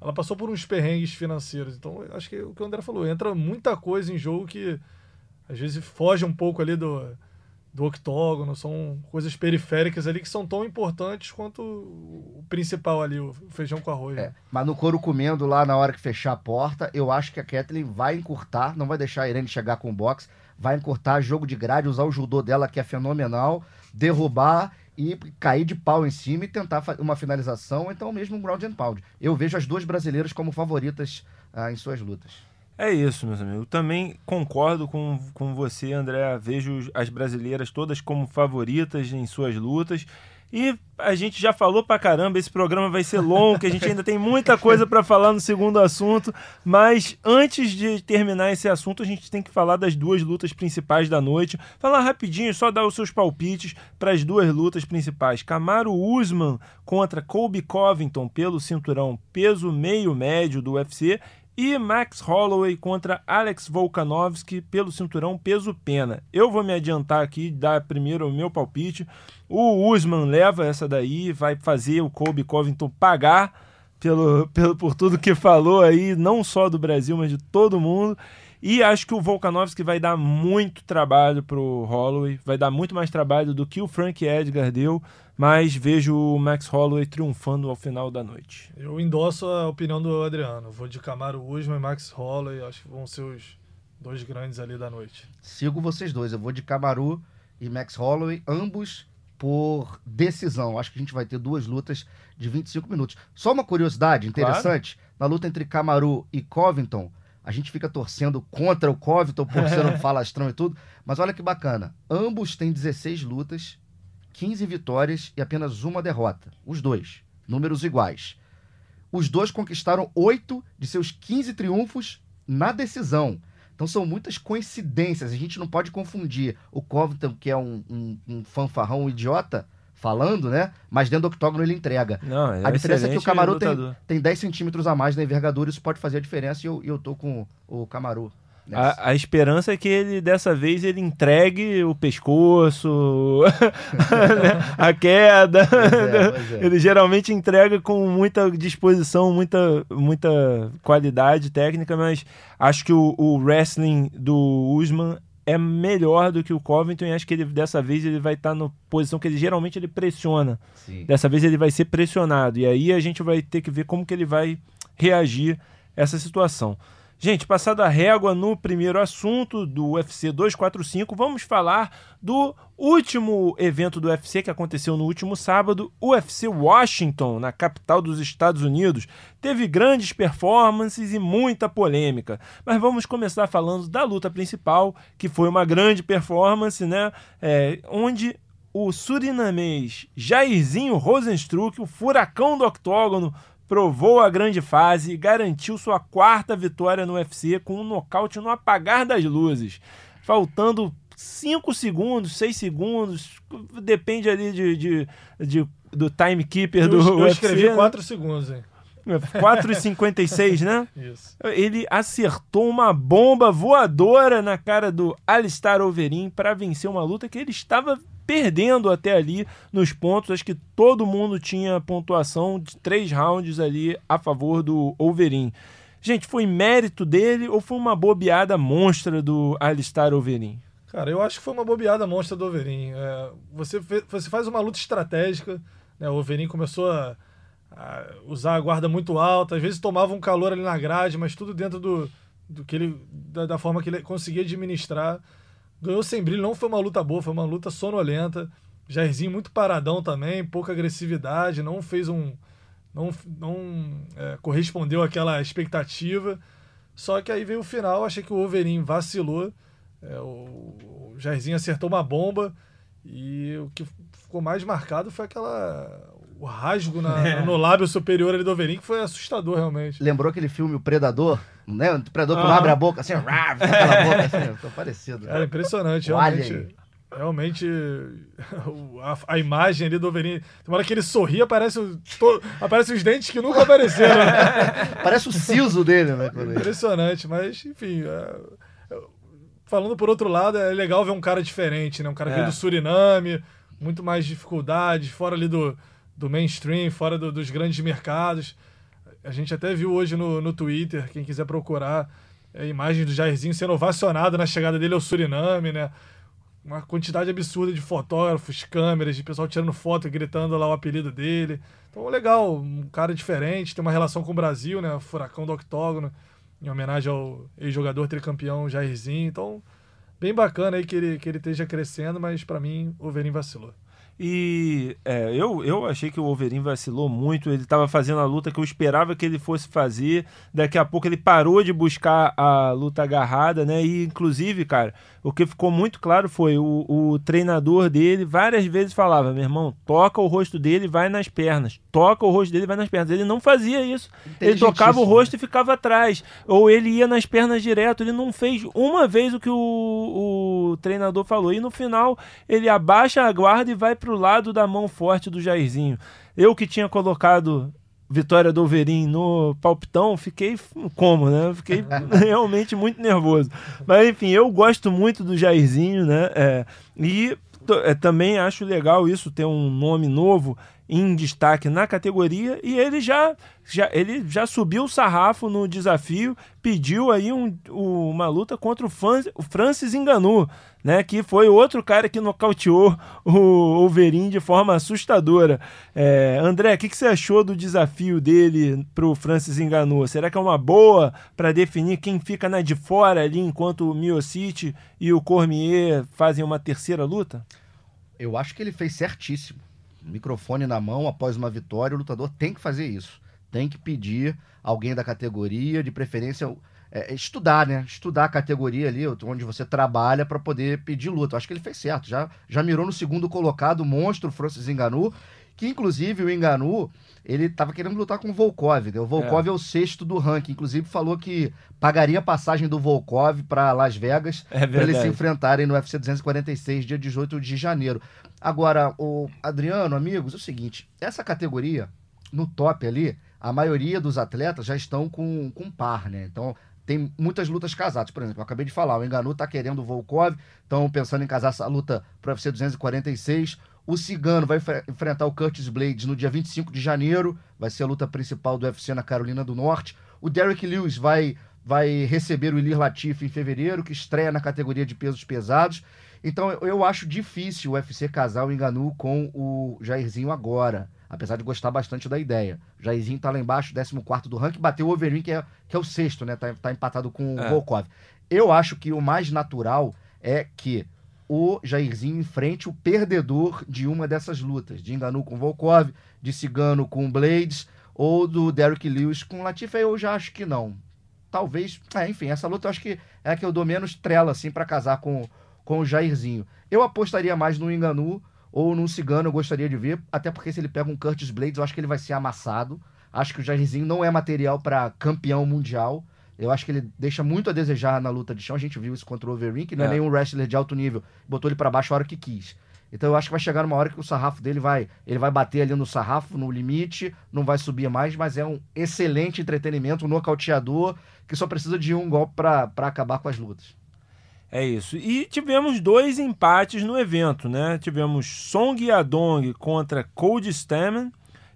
ela passou por uns perrengues financeiros. Então, acho que o que o André falou, entra muita coisa em jogo que às vezes foge um pouco ali do, do octógono, são coisas periféricas ali que são tão importantes quanto o principal ali, o feijão com arroz. É, mas no couro comendo lá na hora que fechar a porta, eu acho que a Kathleen vai encurtar, não vai deixar a Irene chegar com o boxe, vai encurtar jogo de grade, usar o judô dela que é fenomenal, derrubar e cair de pau em cima e tentar uma finalização, então mesmo um ground and pound. Eu vejo as duas brasileiras como favoritas ah, em suas lutas. É isso, meus amigos. Também concordo com, com você, André. Vejo as brasileiras todas como favoritas em suas lutas. E a gente já falou pra caramba, esse programa vai ser longo, que a gente ainda tem muita coisa pra falar no segundo assunto. Mas antes de terminar esse assunto, a gente tem que falar das duas lutas principais da noite. Falar rapidinho, só dar os seus palpites para as duas lutas principais. Camaro Usman contra Colby Covington pelo cinturão peso meio médio do UFC e Max Holloway contra Alex Volkanovski pelo cinturão peso pena. Eu vou me adiantar aqui, dar primeiro o meu palpite. O Usman leva essa daí, vai fazer o Colby Covington pagar pelo, [LAUGHS] pelo, por tudo que falou aí, não só do Brasil, mas de todo mundo. E acho que o Volkanovski vai dar muito trabalho pro Holloway, vai dar muito mais trabalho do que o Frank Edgar deu, mas vejo o Max Holloway triunfando ao final da noite. Eu endosso a opinião do Adriano. Vou de Camaro Usman e Max Holloway. Acho que vão ser os dois grandes ali da noite. Sigo vocês dois, eu vou de Camaru e Max Holloway, ambos por decisão. Acho que a gente vai ter duas lutas de 25 minutos. Só uma curiosidade interessante, na luta entre Camaru e Covington, a gente fica torcendo contra o Covington por [LAUGHS] ser um falastrão e tudo, mas olha que bacana. Ambos têm 16 lutas, 15 vitórias e apenas uma derrota. Os dois, números iguais. Os dois conquistaram 8 de seus 15 triunfos na decisão. Então são muitas coincidências. A gente não pode confundir o Covington, que é um, um, um fanfarrão um idiota, falando, né? Mas dentro do octógono ele entrega. Não, é A diferença é que o Camaru tem, tem 10 centímetros a mais na envergadura, isso pode fazer a diferença e eu, eu tô com o Camaru. A, a esperança é que ele, dessa vez, ele entregue o pescoço, [LAUGHS] né, a queda. Pois é, pois é. [LAUGHS] Ele geralmente entrega com muita disposição, muita, muita qualidade técnica, mas acho que o, o wrestling do Usman é melhor do que o Covington e acho que ele, dessa vez ele vai estar na posição que ele geralmente ele pressiona. Sim. Dessa vez ele vai ser pressionado. E aí a gente vai ter que ver como que ele vai reagir a essa situação. Gente, passada a régua no primeiro assunto do UFC 245, vamos falar do último evento do UFC que aconteceu no último sábado, o UFC Washington, na capital dos Estados Unidos. Teve grandes performances e muita polêmica. Mas vamos começar falando da luta principal, que foi uma grande performance, né? É, onde o surinamês Jairzinho Rosenstruck, o furacão do octógono, provou a grande fase e garantiu sua quarta vitória no UFC com um nocaute no apagar das luzes. Faltando 5 segundos, 6 segundos, depende ali de, de, de- do timekeeper do eu, eu UFC. escrevi né? 4 segundos, hein? 4,56, [LAUGHS] né? Isso. Ele acertou uma bomba voadora na cara do Alistair Overeem para vencer uma luta que ele estava perdendo até ali nos pontos. Acho que todo mundo tinha pontuação de três rounds ali a favor do Overeem. Gente, foi mérito dele ou foi uma bobeada monstra do Alistair Overeem? Cara, eu acho que foi uma bobeada monstra do Overeem. É, você, você faz uma luta estratégica, né? O Overeem começou a, a, usar a guarda muito alta, às vezes tomava um calor ali na grade, mas tudo dentro do, do que ele, da, da forma que ele conseguia administrar. Ganhou sem brilho, não foi uma luta boa, foi uma luta sonolenta. Jairzinho muito paradão também, pouca agressividade, não fez um. não, não é, correspondeu àquela expectativa. Só que aí veio o final, achei que o Overeem vacilou. É, o, o Jairzinho acertou uma bomba e o que ficou mais marcado foi aquela o rasgo na, é. no lábio superior ali do Overeem, que foi assustador realmente. Lembrou aquele filme O Predador? Né? O Predador quando abre a boca assim, rá, aquela boca assim, ficou parecido. Era impressionante, realmente. Realmente, a, a, imagem ali do. Tem uma hora que ele sorri, aparece, to, aparece os dentes que nunca apareceram. [LAUGHS] Parece o siso dele, né? Impressionante, mas enfim. É, falando por outro lado, é legal ver um cara diferente, né? Um cara que é. do Suriname, muito mais dificuldades, fora ali do, do mainstream, fora do, dos grandes mercados. A gente até viu hoje no, no Twitter, quem quiser procurar, é, imagens do Jairzinho sendo ovacionado na chegada dele ao Suriname, né? Uma quantidade absurda de fotógrafos, câmeras, de pessoal tirando foto gritando lá o apelido dele. Então, legal, um cara diferente, tem uma relação com o Brasil, né? Furacão do Octógono em homenagem ao ex-jogador tricampeão Jairzinho. Então, bem bacana aí que ele, que ele esteja crescendo, mas para mim o Verim vacilou. E é, eu, eu achei que o Wolverine vacilou muito. Ele estava fazendo a luta que eu esperava que ele fosse fazer. Daqui a pouco ele parou de buscar a luta agarrada, né? E inclusive, cara, o que ficou muito claro foi o, o treinador dele várias vezes falava: meu irmão, toca o rosto dele vai nas pernas. Toca o rosto dele vai nas pernas. Ele não fazia isso. Ele tocava o rosto e ficava atrás. Ou ele ia nas pernas direto. Ele não fez uma vez o que o, o treinador falou. E no final ele abaixa a guarda e vai pro lado da mão forte do Jairzinho. Eu que tinha colocado vitória do Overin no palpitão, fiquei como, né? Fiquei [LAUGHS] realmente muito nervoso. Mas enfim, eu gosto muito do Jairzinho, né? É, e é, também acho legal isso, ter um nome novo em destaque na categoria e ele já, já, ele já subiu o sarrafo no desafio, pediu aí um, uma luta contra o, Francis, o Francis Enganu, né, que foi outro cara que nocauteou o Overin de forma assustadora. É, André, o que, que, você achou do desafio dele para o Francis Enganu? Será que é uma boa para definir quem fica na de fora ali enquanto o Miocic e o Cormier fazem uma terceira luta? Eu acho que ele fez certíssimo microfone na mão após uma vitória, o lutador tem que fazer isso. Tem que pedir alguém da categoria, de preferência é, estudar, né? Estudar a categoria ali, onde você trabalha, para poder pedir luta. Eu acho que ele fez certo. Já, já mirou no segundo colocado, o monstro Francis Enganu, que inclusive o Enganu, ele estava querendo lutar com o Volkov. Né? O Volkov é. é. o sexto do ranking. Inclusive falou que pagaria a passagem do Volkov para Las Vegas é para eles se enfrentarem no UFC 246, dia 18 de janeiro. Agora, o Adriano, amigos, é o seguinte: essa categoria, no top ali, a maioria dos atletas já estão com, com par, né? Então, tem muitas lutas casadas. Por exemplo, eu acabei de falar, o Enganu tá querendo o Volkov, estão pensando em casar essa luta para UFC 246. O Cigano vai enfrentar o Curtis Blades no dia 25 de janeiro, vai ser a luta principal do UFC na Carolina do Norte. O Derek Lewis vai, vai receber o Ilir Latif em fevereiro, que estreia na categoria de pesos pesados. Então eu acho difícil o UFC casar o Enganu com o Jairzinho agora. Apesar de gostar bastante da ideia. O Jairzinho tá lá embaixo, 14 do ranking, bateu o Overeem, que é, que é o sexto, né? Tá, tá empatado com o é. Volkov. Eu acho que o mais natural é que o Jairzinho enfrente o perdedor de uma dessas lutas. De Enganu com Volkov, de Cigano com Blades, ou do Derrick Lewis com Latifa. Eu já acho que não. Talvez, é, enfim, essa luta eu acho que é a que eu dou menos trela, assim, para casar com com o Jairzinho. Eu apostaria mais no Enganu ou no Cigano, eu gostaria de ver, até porque se ele pega um Curtis Blades, eu acho que ele vai ser amassado. Acho que o Jairzinho não é material para campeão mundial. Eu acho que ele deixa muito a desejar na luta de chão. A gente viu isso contra o Overeem, que não é, é nenhum wrestler de alto nível. Botou ele para baixo a hora que quis. Então eu acho que vai chegar numa hora que o sarrafo dele vai, ele vai bater ali no sarrafo, no limite, não vai subir mais, mas é um excelente entretenimento, um nocauteador que só precisa de um golpe para acabar com as lutas. É isso. E tivemos dois empates no evento, né? Tivemos Song Yadong contra Cold Stammen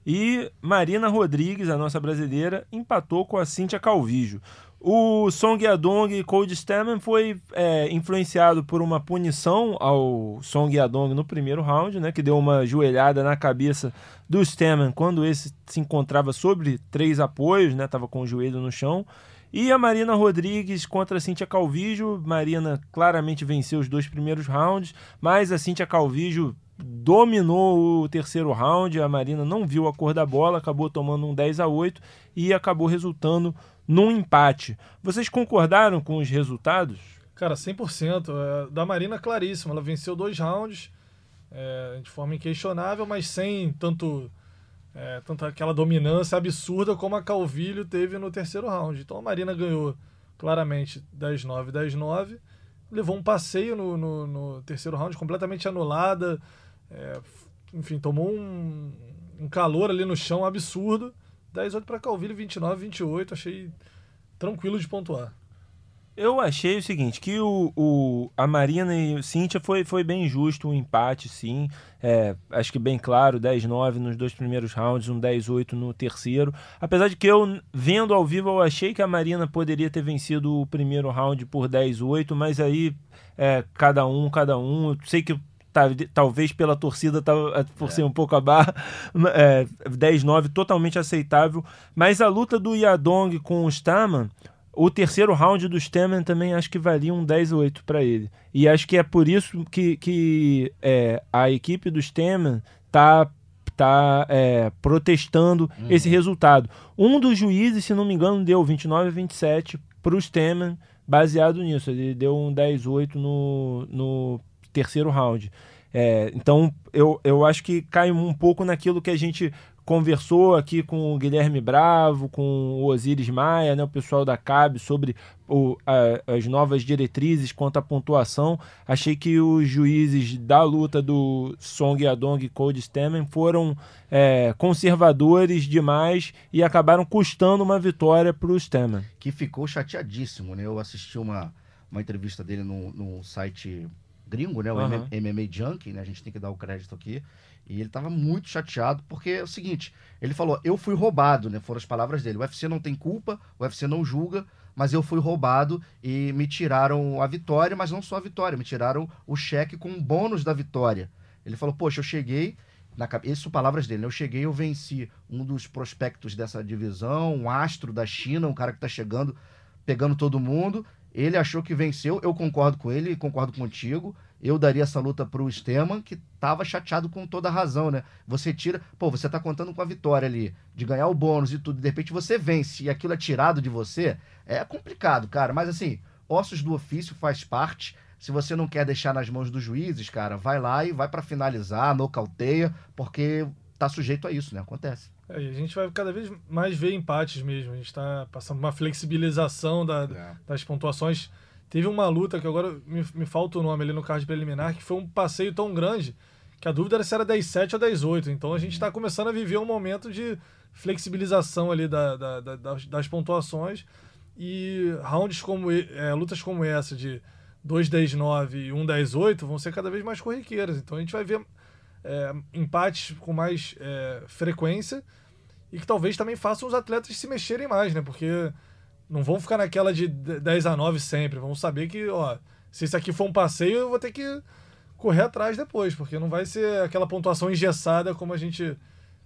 e Marina Rodrigues, a nossa brasileira, empatou com a Cíntia Calvijo. O Song Yadong e Cold Stammen foi é, influenciado por uma punição ao Song Yadong no primeiro round, né, que deu uma joelhada na cabeça do Stammen quando esse se encontrava sobre três apoios, né, estava com o joelho no chão. E a Marina Rodrigues contra a Cíntia Calvijo. Marina claramente venceu os dois primeiros rounds, mas a Cíntia Calvijo dominou o terceiro round. A Marina não viu a cor da bola, acabou tomando um 10 a 8 e acabou resultando num empate. Vocês concordaram com os resultados? Cara, 100%. É, da Marina, claríssimo. Ela venceu dois rounds é, de forma inquestionável, mas sem tanto, é, tanto aquela dominância absurda como a Calvilho teve no terceiro round. Então a Marina ganhou claramente 10-9, 10-9. Levou um passeio no, no, no, terceiro round, completamente anulada. É, enfim, tomou um, um calor ali no chão absurdo. 10-8 para Calvilho, 29-28. Achei tranquilo de pontuar. Eu achei o seguinte, que o, o, a Marina e o Cíntia foi, foi bem justo, um empate, sim. É, acho que bem claro, 10-9 nos dois primeiros rounds, um 10-8 no terceiro. Apesar de que eu, vendo ao vivo, eu achei que a Marina poderia ter vencido o primeiro round por 10-8, mas aí é, cada um, cada um. Eu sei que talvez pela torcida, por é. ser um pouco a barra, [LAUGHS] é, 10-9 totalmente aceitável. Mas a luta do Yadong com o Staman, o terceiro round do Staman também acho que valia um 10-8 para ele. E acho que é por isso que, que é, a equipe do Staman tá tá é, protestando uhum. esse resultado. Um dos juízes, se não me engano, deu 29 a 27 para o Stemen, baseado nisso. Ele deu um 10-8 no, no terceiro round. É, então eu, eu acho que cai um pouco naquilo que a gente conversou aqui com o Guilherme Bravo, com o Osiris Maia, né, o pessoal da CAB, sobre o, a, as novas diretrizes quanto à pontuação. Achei que os juízes da luta do Song Yadong e Cold Stammen foram é, conservadores demais e acabaram custando uma vitória para o Stammen. Que ficou chateadíssimo, né? Eu assisti uma, uma entrevista dele no, no site gringo, né? O uhum. MMA Junkie, né? A gente tem que dar o crédito aqui. E ele estava muito chateado, porque é o seguinte: ele falou, eu fui roubado, né? Foram as palavras dele. O UFC não tem culpa, o UFC não julga, mas eu fui roubado e me tiraram a vitória, mas não só a vitória, me tiraram o cheque com o bônus da vitória. Ele falou, poxa, eu cheguei. Na, isso palavras dele, né? Eu cheguei, eu venci um dos prospectos dessa divisão, um astro da China, um cara que está chegando, pegando todo mundo. Ele achou que venceu, eu concordo com ele, concordo contigo. Eu daria essa luta pro Steman, que tava chateado com toda a razão, né? Você tira, pô, você tá contando com a vitória ali, de ganhar o bônus e tudo, de repente você vence e aquilo é tirado de você, é complicado, cara. Mas assim, ossos do ofício faz parte. Se você não quer deixar nas mãos dos juízes, cara, vai lá e vai para finalizar, nocauteia, porque tá sujeito a isso, né? Acontece. É, a gente vai cada vez mais ver empates mesmo. A gente está passando uma flexibilização da, é. das pontuações. Teve uma luta que agora me, me falta o nome ali no card preliminar, que foi um passeio tão grande que a dúvida era se era 10-7 ou 10-8. Então a gente está começando a viver um momento de flexibilização ali da, da, da, das, das, pontuações. E rounds como é, lutas como essa de 2-10-9 e 1-10-8 vão ser cada vez mais corriqueiras. Então a gente vai ver é, empates com mais é, frequência e que talvez também façam os atletas se mexerem mais, né? Porque não vão ficar naquela de 10 a 9 sempre. Vão saber que, ó, se isso aqui for um passeio, eu vou ter que correr atrás depois, porque não vai ser aquela pontuação engessada como a gente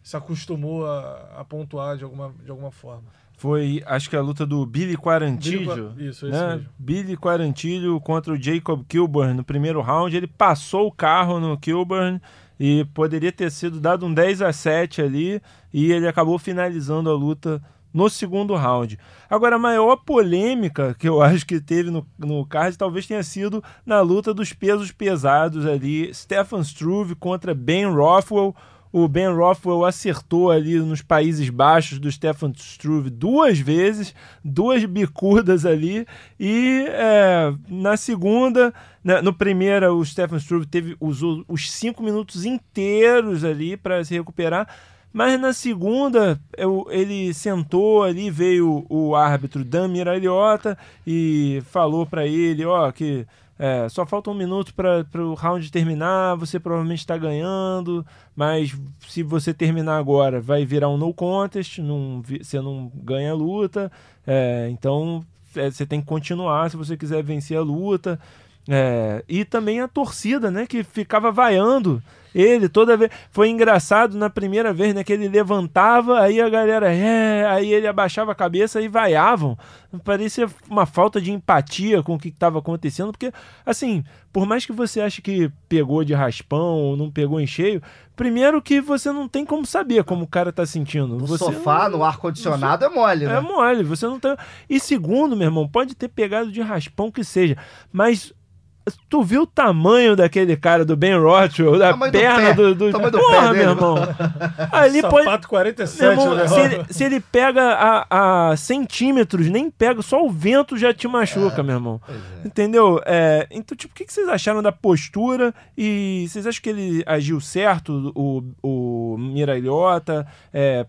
se acostumou a, a pontuar de alguma, de alguma forma. Foi, acho que a luta do Billy Quarantillo. Billy, isso, né? isso mesmo. Billy Quarantillo contra o Jacob Kilburn no primeiro round. Ele passou o carro no Kilburn e poderia ter sido dado um 10 a 7 ali e ele acabou finalizando a luta no segundo round. Agora, a maior polêmica que eu [LAUGHS] acho que teve no, no card talvez tenha sido na luta dos pesos pesados ali, Stefan Struve contra Ben Rothwell. O Ben Rothwell acertou ali nos Países Baixos do Stefan Struve duas vezes, duas bicudas ali. E é, na segunda, né, no primeiro, o Stefan Struve teve, usou os cinco minutos inteiros ali para se recuperar. Mas na segunda, eu, ele sentou ali, veio o árbitro Dan Miralhota e falou para ele, ó, que é, só falta um minuto para o round terminar, você provavelmente está ganhando, mas se você terminar agora, vai virar um no contest, não, você não ganha a luta, é, então é, você tem que continuar se você quiser vencer a luta. É, e também a torcida, né, que ficava vaiando ele toda vez. Foi engraçado na primeira vez, né, que ele levantava, aí a galera, é, aí ele abaixava a cabeça e vaiavam. Parecia uma falta de empatia com o que estava acontecendo, porque, assim, por mais que você ache que pegou de raspão ou não pegou em cheio, primeiro que você não tem como saber como o cara tá sentindo. No você sofá, no ar-condicionado, é mole, né? É mole, você não tem. E segundo, meu irmão, pode ter pegado de raspão que seja, mas Tu viu o tamanho daquele cara do Ben Rothschild, da Tamanho do perna pé. do. do... Tamanho do Porra, pé meu irmão. [LAUGHS] Ali pode. Sapato 47, Meu irmão, né? se, ele, se ele pega a, a centímetros, nem pega, só o vento já te machuca, meu irmão. Entendeu? É, então, tipo, o que, que vocês acharam da postura? E vocês acham que ele agiu certo, o, o Miralhota? É,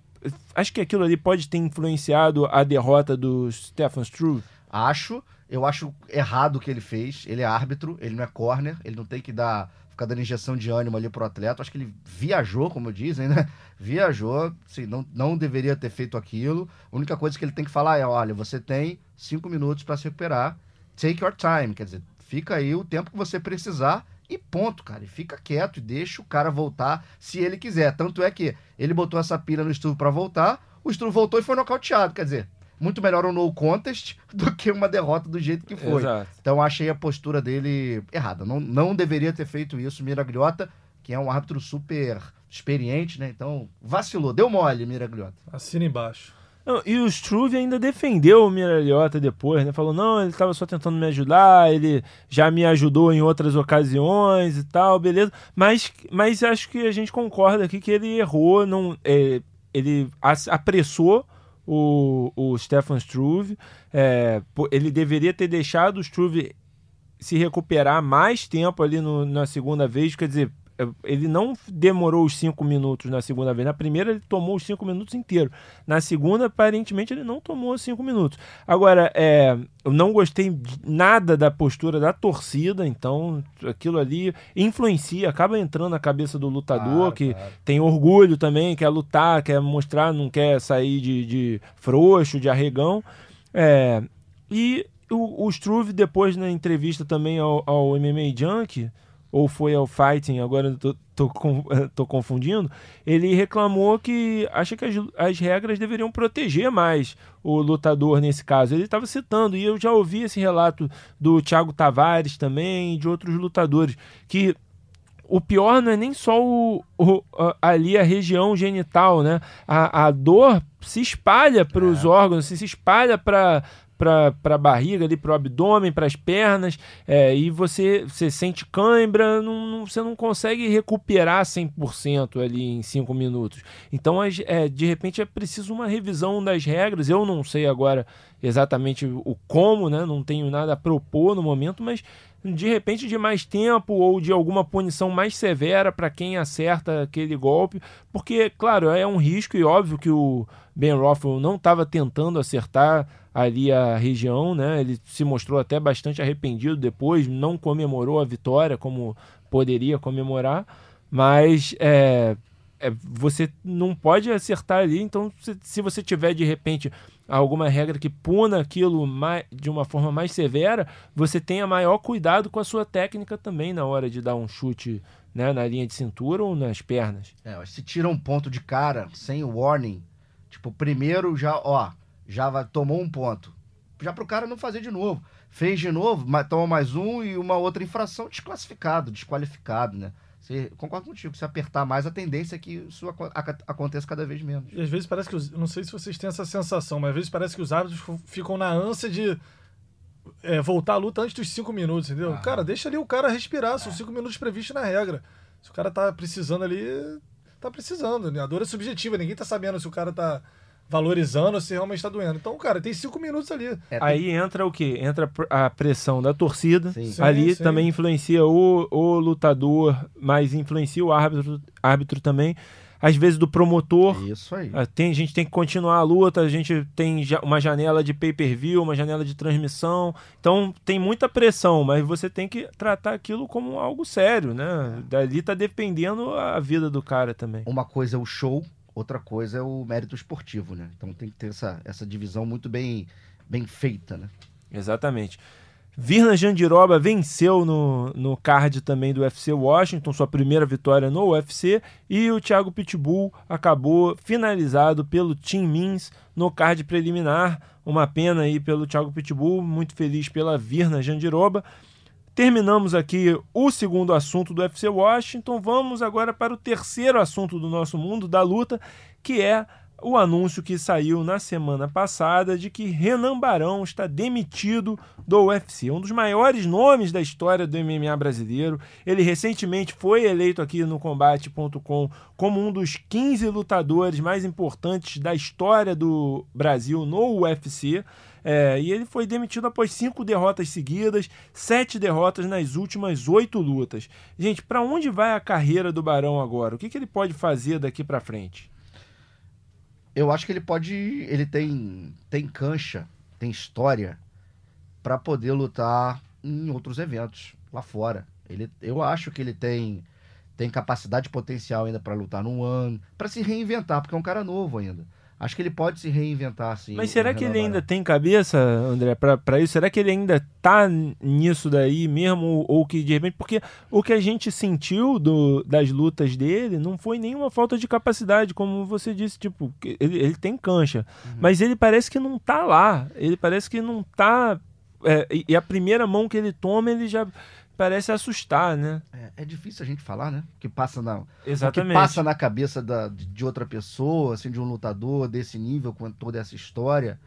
acho que aquilo ali pode ter influenciado a derrota do Stefan Struve? Acho. Eu acho errado o que ele fez. Ele é árbitro, ele não é corner, ele não tem que dar ficar dando injeção de ânimo ali pro atleta. Acho que ele viajou, como dizem, né? [LAUGHS] Viajou, assim, não, não deveria ter feito aquilo. A única coisa que ele tem que falar é: olha, você tem cinco minutos para se recuperar. Take your time, quer dizer, fica aí o tempo que você precisar e ponto, cara. E fica quieto e deixa o cara voltar se ele quiser. Tanto é que ele botou essa pilha no Struve para voltar, o Struve voltou e foi nocauteado. Quer dizer, muito melhor um no contest [LAUGHS] do que uma derrota do jeito que foi. Exato. Então achei a postura dele errada. Não, não deveria ter feito isso, Miragliota, que é um árbitro super experiente, né? Então vacilou, deu mole, Miragliota. Assina embaixo. Não, e o Struve ainda defendeu o Miralhota depois, né? Falou, não, ele estava só tentando me ajudar, ele já me ajudou em outras ocasiões e tal, beleza. Mas, mas acho que a gente concorda aqui que ele errou, não, é, ele apressou o, o Stefan Struve. é, ele deveria ter deixado o Struve se recuperar mais tempo ali no- na segunda vez, quer dizer, ele não demorou os cinco minutos na segunda vez. Na primeira ele tomou os cinco minutos inteiros. Na segunda, aparentemente, ele não tomou os cinco minutos. Agora, é, eu não gostei nada da postura da torcida, então aquilo ali influencia, acaba entrando na cabeça do lutador, Claro, que tem orgulho também, quer lutar, quer mostrar, não quer sair de, de frouxo, de arregão. É, e o, o Struve, depois na entrevista também ao, ao MMA Junk, ou foi ao Fighting, agora eu tô, tô, [LAUGHS] tô confundindo, ele reclamou que acha que as, as regras deveriam proteger mais o lutador nesse caso. Ele estava citando, e eu já ouvi esse relato do Thiago Tavares também, de outros lutadores, que o pior não é nem só o, o- ali a região genital, né? A, a dor se espalha para os órgãos, se espalha para para a barriga, ali para o abdômen, para as pernas, é, e você, você sente cãibra, não, não- você não consegue recuperar 100% ali em 5 minutos. Então, as- é, de repente, é preciso uma revisão das regras. Eu não sei agora exatamente o como, né? não tenho nada a propor no momento, mas de repente de mais tempo ou de alguma punição mais severa para quem acerta aquele golpe, porque, claro, é um risco e óbvio que o Ben Rothwell não estava tentando acertar ali a região, né? Ele se mostrou até bastante arrependido depois, não comemorou a vitória como poderia comemorar, mas é, é, você não pode acertar ali, então se, se você tiver de repente alguma regra que puna aquilo mai- de uma forma mais severa, você tenha maior cuidado com a sua técnica também na hora de dar um chute né, na linha de cintura ou nas pernas. É, se tira um ponto de cara sem o warning, tipo, primeiro já, ó, já vai, tomou um ponto. Já pro cara não fazer de novo. Fez de novo, ma- toma mais um e uma outra infração, desclassificado, desqualificado, né? Você, concordo contigo, se apertar mais, a tendência é que isso aca- aconteça cada vez menos. E às vezes parece que os, não sei se vocês têm essa sensação, mas às vezes parece que os árbitros ficam na ânsia de é, voltar à luta antes dos cinco minutos, entendeu? Ah. Cara, deixa ali o cara respirar, são cinco minutos previstos na regra. Se o cara tá precisando ali, tá precisando, né? A dor é subjetiva, ninguém tá sabendo se o cara tá valorizando ou se realmente tá doendo. Então, cara, tem cinco minutos ali. É, tem- Aí entra o que? Entra a pressão da torcida. Sim. Sim, Ali sim. também influencia o, o lutador, mas influencia o árbitro, árbitro também. Às vezes do promotor. Isso aí. Ah, Tem, a gente tem que continuar a luta, a gente tem uma janela de pay-per-view, uma janela de transmissão. Então tem muita pressão, mas você tem que tratar aquilo como algo sério, né? Dali tá dependendo a vida do cara também. Uma coisa é o show, outra coisa é o mérito esportivo, né? Então tem que ter essa, essa divisão muito bem, bem feita, né? Exatamente. Virna Jandiroba venceu no, no card também do UFC Washington, sua primeira vitória no UFC, e o Thiago Pitbull acabou finalizado pelo Tim Mins no card preliminar. Uma pena aí pelo Thiago Pitbull, muito feliz pela Virna Jandiroba. Terminamos aqui o segundo assunto do UFC Washington. Vamos agora para o terceiro assunto do nosso mundo da luta, que é o anúncio que saiu na semana passada de que Renan Barão está demitido do UFC, um dos maiores nomes da história do MMA brasileiro. Ele recentemente foi eleito aqui no Combate.com como um dos 15 lutadores mais importantes da história do Brasil no UFC. É, e ele foi demitido após cinco derrotas seguidas, sete derrotas nas últimas oito lutas. Gente, para onde vai a carreira do Barão agora? O que, que ele pode fazer daqui para frente? Eu acho que ele pode. Ele tem, tem cancha, tem história para poder lutar em outros eventos lá fora. Ele, eu acho que ele tem, tem capacidade potencial ainda para lutar no ano, para se reinventar, porque é um cara novo ainda. Acho que ele pode se reinventar assim. Mas será que ele ainda tem cabeça, André, para isso? Será que ele ainda tá nisso daí mesmo? Ou que de repente. Porque o que a gente sentiu do, das lutas dele não foi nenhuma falta de capacidade, como você disse. Tipo, ele, ele tem cancha. Uhum. Mas ele parece que não tá lá. Ele parece que não tá. É, e a primeira mão que ele toma, ele já parece assustar, né? É, é, difícil a gente falar, né? Que passa na, Exatamente. que passa na cabeça da, de outra pessoa, assim, de um lutador desse nível, com toda essa história,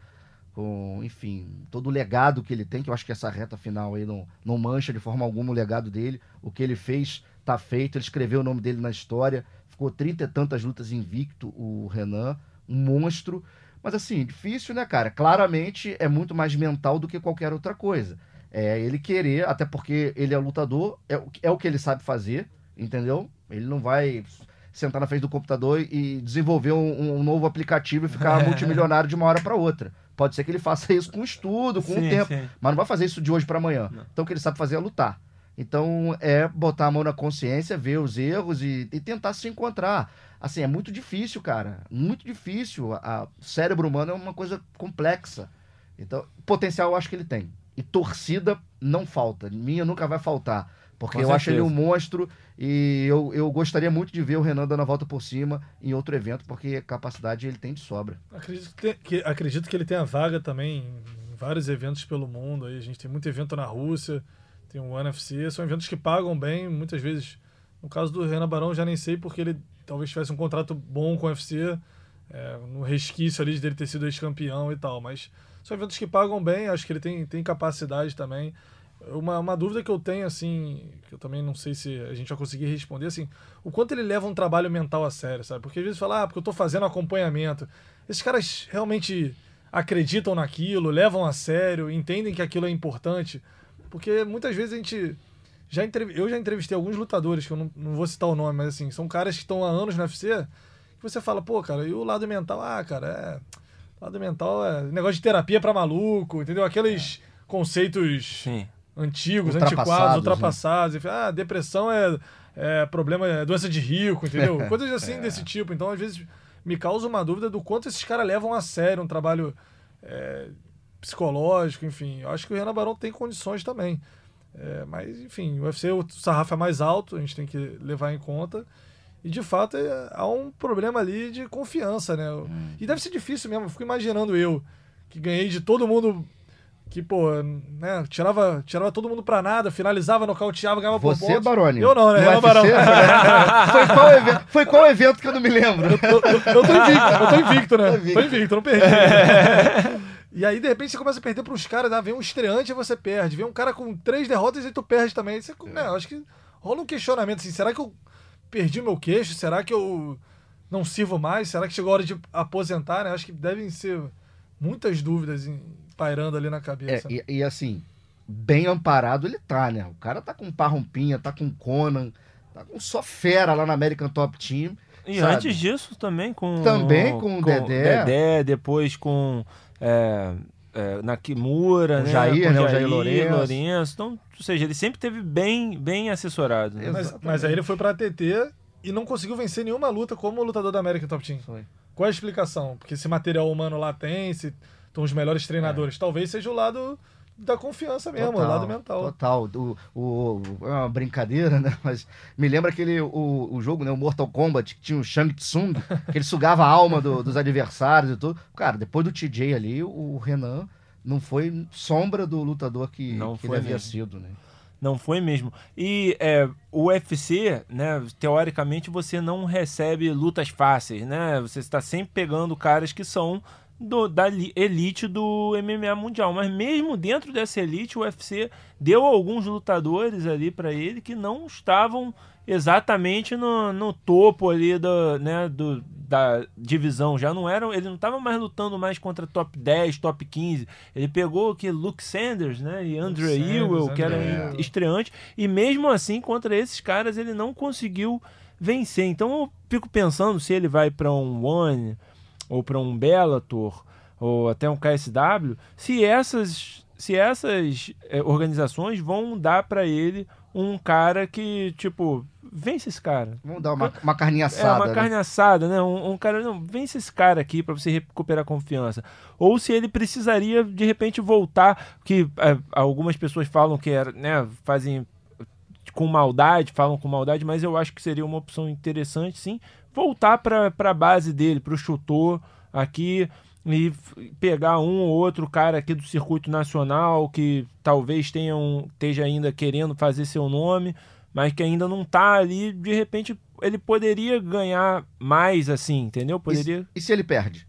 com, enfim, todo o legado que ele tem, que eu acho que essa reta final aí não, não mancha de forma alguma o legado dele. O que ele fez tá feito, ele escreveu o nome dele na história, ficou trinta e tantas lutas invicto, o Renan, um monstro. Mas assim, difícil, né, cara? Claramente é muito mais mental do que qualquer outra coisa. É ele querer, até porque ele é lutador, é, é o que ele sabe fazer, entendeu? Ele não vai sentar na frente do computador e desenvolver um, um novo aplicativo e ficar [LAUGHS] multimilionário de uma hora para outra. Pode ser que ele faça isso com estudo, com o tempo, sim. mas não vai fazer isso de hoje para amanhã. Não. Então o que ele sabe fazer é lutar. Então é botar a mão na consciência, ver os erros e, e tentar se encontrar. Assim, é muito difícil, cara. Muito difícil. A, o cérebro humano é uma coisa complexa. Então, potencial eu acho que ele tem. E torcida não falta. Minha nunca vai faltar. Porque Com eu acho ele certeza. um monstro e eu, eu gostaria muito de ver o Renan dando a volta por cima em outro evento, porque capacidade ele tem de sobra. Acredito que, tem- que- acredito que ele tenha vaga também em vários eventos pelo mundo. Aí a gente tem muito evento na Rússia, tem o NFC, são eventos que pagam bem, muitas vezes. No caso do Renan Barão, já nem sei porque ele talvez tivesse um contrato bom com o UFC, é, no resquício ali dele ter sido ex-campeão e tal, mas são eventos que pagam bem, acho que ele tem, tem capacidade também. Uma, uma dúvida que eu tenho, assim, que eu também não sei se a gente vai conseguir responder, assim, o quanto ele leva um trabalho mental a sério, sabe? Porque às vezes fala, ah, porque eu tô fazendo acompanhamento. Esses caras realmente acreditam naquilo, levam a sério, entendem que aquilo é importante. Porque muitas vezes a gente. Já entrev- Eu já entrevistei alguns lutadores, que eu não, não vou citar o nome, mas assim, são caras que estão há anos no UFC, que você fala, pô, cara, e o lado mental? Ah, cara, é. Lado mental é negócio de terapia pra maluco, entendeu? Aqueles conceitos Sim. antigos, Ultrapassados, antiquados, né? ultrapassados. Enfim, Ah, depressão é, é problema, é doença de rico, entendeu? [LAUGHS] Coisas assim desse tipo. Então, às vezes, me causa uma dúvida do quanto esses caras levam a sério um trabalho é, psicológico, enfim. Eu acho que o Renan Barão tem condições também. É, mas, enfim, o UFC, o sarrafo é mais alto, a gente tem que levar em conta. E, de fato, é- há um problema ali de confiança, né? E deve ser difícil mesmo. Eu fico imaginando eu, que ganhei de todo mundo que, pô, né, tirava, tirava todo mundo pra nada, finalizava, nocauteava, ganhava por Você, pontos. Baroni? Eu não, né? Renan UFC? Barão. foi, qual evento, foi qual evento que eu não me lembro? eu, eu- eu tô invicto, eu tô invicto, né? Tô invicto. Tô invicto, eu não perdi. [LAUGHS] E aí, de repente, você começa a perder pros caras, ah, vem um estreante e você perde. Vem um cara com três derrotas e tu perde também. Você, né, eu acho que rola um questionamento assim, será que eu perdi meu queixo? Será que eu não sirvo mais? Será que chegou a hora de aposentar, né? Acho que devem ser muitas dúvidas pairando ali na É, cabeça. e, e assim, bem amparado ele tá, né? O cara tá com Parrompinha, tá com Conan, tá com só fera lá na American Top Team. E sabe? antes disso também com. Também com o Dedé. Dedé, depois com. É, é, Nakimura, O né? Jair, né? O Jair Lourenço. Lourenço. Então, ou seja, ele sempre teve bem, bem assessorado. né? Mas, mas aí ele foi pra ATT e não conseguiu vencer nenhuma luta como o lutador da América Top Team. Foi. Qual é a explicação? Porque esse material humano lá tem, se estão os melhores treinadores. Talvez seja o lado da confiança mesmo, o lado mental. Total. O, o, é uma brincadeira, né? Mas me lembra aquele o, o jogo, né? O Mortal Kombat, que tinha o Shang Tsung, que ele sugava a alma do- dos adversários e tudo. Cara, depois do TJ ali, o Renan não foi sombra do lutador que, Não que foi ele havia mesmo. sido, né? Não foi mesmo. E é, o UFC, né, teoricamente você não recebe lutas fáceis, né? Você está sempre pegando caras que são do- da li- elite do MMA mundial. Mas mesmo dentro dessa elite, o UFC deu alguns lutadores ali para ele que não estavam exatamente no, no topo ali do, né, do, da divisão. Já não eram, ele não estava mais lutando mais contra top 10, top 15. Ele pegou que Luke Sanders, né, e Andre Sanders, Ewell, que era Ewell. estreante, e mesmo assim contra esses caras ele não conseguiu vencer. Então eu fico pensando se ele vai para um One ou para um Bellator ou até um KSW, se essas se essas eh, organizações vão dar para ele um cara que tipo vence esse cara. Vamos dar uma, uma carninha É assada. uma né? carne assada, né? Um, um cara, não, vence esse cara aqui pra você recuperar a confiança. Ou se ele precisaria, de repente, voltar, que é, algumas pessoas falam que era, né, fazem com maldade, falam com maldade, mas eu acho que seria uma opção interessante, sim, voltar pra, pra base dele, pro chutor aqui e pegar um ou outro cara aqui do circuito nacional que talvez tenha um, esteja ainda querendo fazer seu nome, mas que ainda não tá ali, de repente ele poderia ganhar mais assim, entendeu? Poderia. E se ele perde?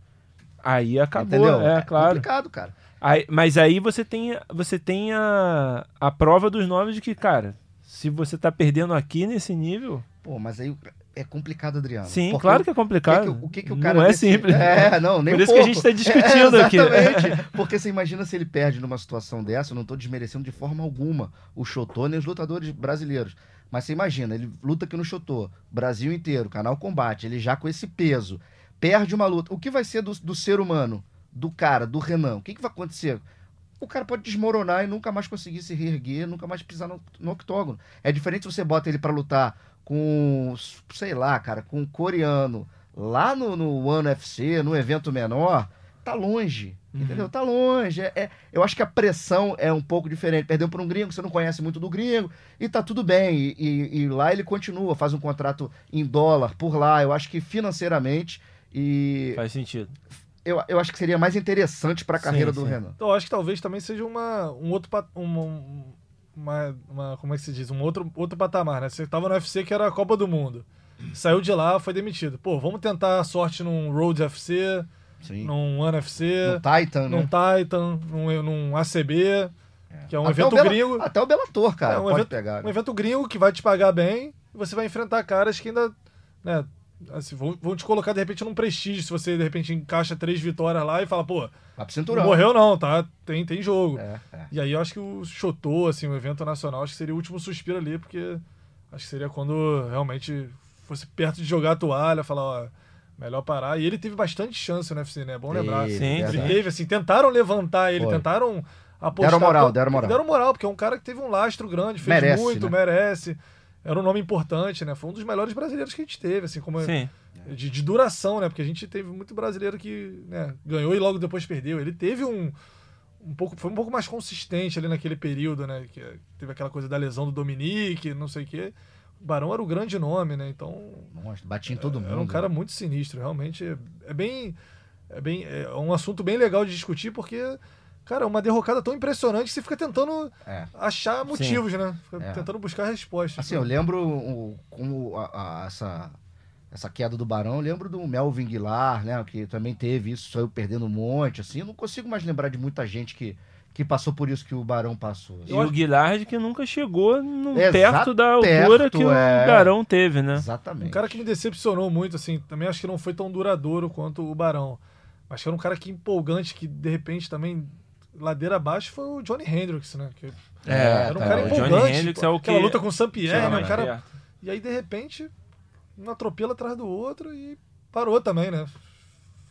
Aí acabou, Entendeu? é, claro. complicado, cara. Aí- mas aí você tem, você tem a, a prova dos nomes de que, cara, se você tá perdendo aqui nesse nível. Pô, mas aí é complicado, Adriano. Sim, claro que é o complicado. que, que- o que, que o cara não é desse- simples. É, não, nem Por isso que a pouco. gente tá [LAUGHS] discutindo É, aqui. Exatamente. Porque você imagina se ele perde numa situação dessa, eu não tô desmerecendo de forma alguma o Chotô nem os lutadores brasileiros. Mas você imagina, ele luta aqui no Chotô, Brasil inteiro, canal combate, ele já com esse peso, perde uma luta. O que vai ser do, do ser humano, do cara, do Renan? O que, que vai acontecer? O cara pode desmoronar e nunca mais conseguir se reerguer, nunca mais pisar no, no octógono. É diferente se você bota ele pra lutar com, sei lá, cara, com um coreano lá no, no One UFC, num evento menor, tá longe. Uhum. Entendeu? Tá longe. É, é- eu acho que a pressão é um pouco diferente. Perdeu para um gringo, você não conhece muito do gringo, e tá tudo bem. E, e- e lá ele continua, faz um contrato em dólar por lá. Eu acho que financeiramente. E Faz sentido. Eu, eu acho que seria mais interessante para a Sim, carreira do sim. Renan. Então eu acho que talvez também seja uma, um outro. pa- um- um- uma, uma- como é que se diz? Um outro, outro patamar, né? Você tava no UFC que era a Copa do Mundo. Saiu de lá, foi demitido. Pô, vamos tentar a sorte num Road FC, Sim. num One FC, No Titan, num né? Titan, num, num ACB, que é um Até evento Bela- gringo. Até o Bellator, cara, É, um pode evento- pegar. Um evento gringo que vai te pagar bem e você vai enfrentar caras que ainda, né, assim, vão, vão te colocar de repente num prestígio se você de repente encaixa três vitórias lá e fala, pô, Vai pro não cinturão. morreu não, tá? Tem, tem jogo. É, é. E aí eu acho que o Chotô, assim, o evento nacional, acho que seria o último suspiro ali, porque acho que seria quando realmente fosse perto de jogar a toalha, falar, ó, melhor parar. E ele teve bastante chance no UFC, né? É bom lembrar. Sim, Ele teve, assim, tentaram levantar ele, Foi. tentaram apostar. Deram moral, deram moral. Deram moral, porque é um cara que teve um lastro grande, fez Merece, muito, né? merece. Era um nome importante, né? Foi um dos melhores brasileiros que a gente teve, assim, como Sim. de, de duração, né? Porque a gente teve muito brasileiro que né, ganhou e logo depois perdeu. Ele teve um, um pouco, foi um pouco mais consistente ali naquele período, né? Que teve aquela coisa da lesão do Dominique, não sei o quê. O Barão era o grande nome, né? Então Nossa, batia em todo mundo. era um cara muito sinistro, realmente. É, é bem, é bem, é um assunto bem legal de discutir porque Cara, é uma derrocada tão impressionante que você fica tentando É. achar motivos, né? Fica É. tentando buscar respostas. Assim, eu lembro o- como a- a- essa, essa queda do Barão, eu lembro do Melvin Guilar, né? Que também teve isso, saiu perdendo um monte, assim. Eu não consigo mais lembrar de muita gente que, que passou por isso que o Barão passou. E o Guilherme que nunca chegou no, Exato, perto da altura perto, que o é. Garão teve, né? Exatamente. Um cara que me decepcionou muito, assim, também acho que não foi tão duradouro quanto o Barão. Mas que era um cara que empolgante, que de repente também, ladeira abaixo, foi o Johnny Hendricks, né? Que É, era um tá, cara o empolgante. Johnny Hendricks pô, é o que Aquela luta com o Saint-Pierre, chega né? mais Um cara... E aí, de repente, um atropelo atrás do outro e parou também, né?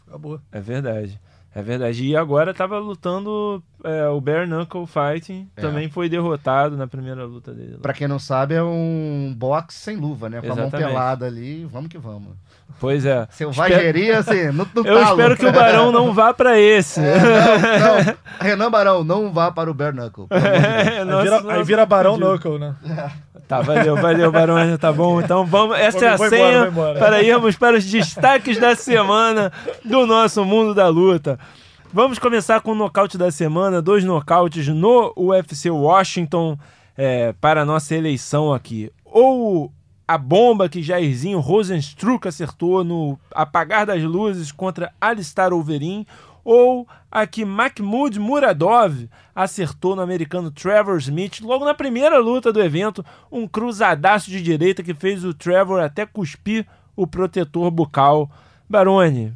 Acabou. É verdade. É verdade. E agora tava lutando é, o Bare Knuckle Fighting. É. Também foi derrotado na primeira luta dele. Pra quem não sabe, é um boxe sem luva, né? Com a mão Exatamente. pelada ali. Vamos que vamos. Pois é. Selvageria, assim, no, no [LAUGHS] Eu talo. espero que o Barão não vá pra esse. É, não, não. Renan Barão, não vá para o Bare Knuckle. É, Aí nossa, vira, nossa, aí vira Barão pedido. Knuckle, né? [LAUGHS] Tá, valeu, valeu, Barão. Tá bom. Então vamos. Essa é a Vou- senha embora, embora. para irmos para os destaques da semana do nosso mundo da luta. Vamos começar com o nocaute da semana, dois nocautes no UFC Washington é, para a nossa eleição aqui. Ou a bomba que Jairzinho Rosenstruck acertou no apagar das luzes contra Alistar Overeem, ou a que Mahmoud Muradov acertou no americano Trevor Smith logo na primeira luta do evento, um cruzadaço de direita que fez o Trevor até cuspir o protetor bucal. Barone,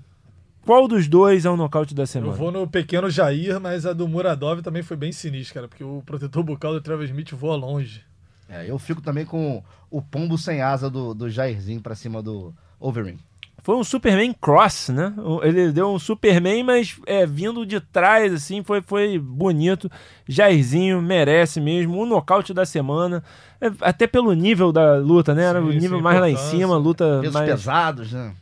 qual dos dois é o nocaute da Eu semana? vou no pequeno Jair, mas a do Muradov também foi bem sinistra, cara, porque o protetor bucal do Trevor Smith voa longe. É, eu fico também com o pombo sem asa do, do Jairzinho pra cima do Overeem. Foi um Superman Cross, né? Ele deu um Superman, mas é, vindo de trás, assim, foi, foi bonito. Jairzinho merece mesmo. O nocaute da semana. É, até pelo nível da luta, né? Era o nível sim, mais lá em cima, luta Pesos mais. pesados, né?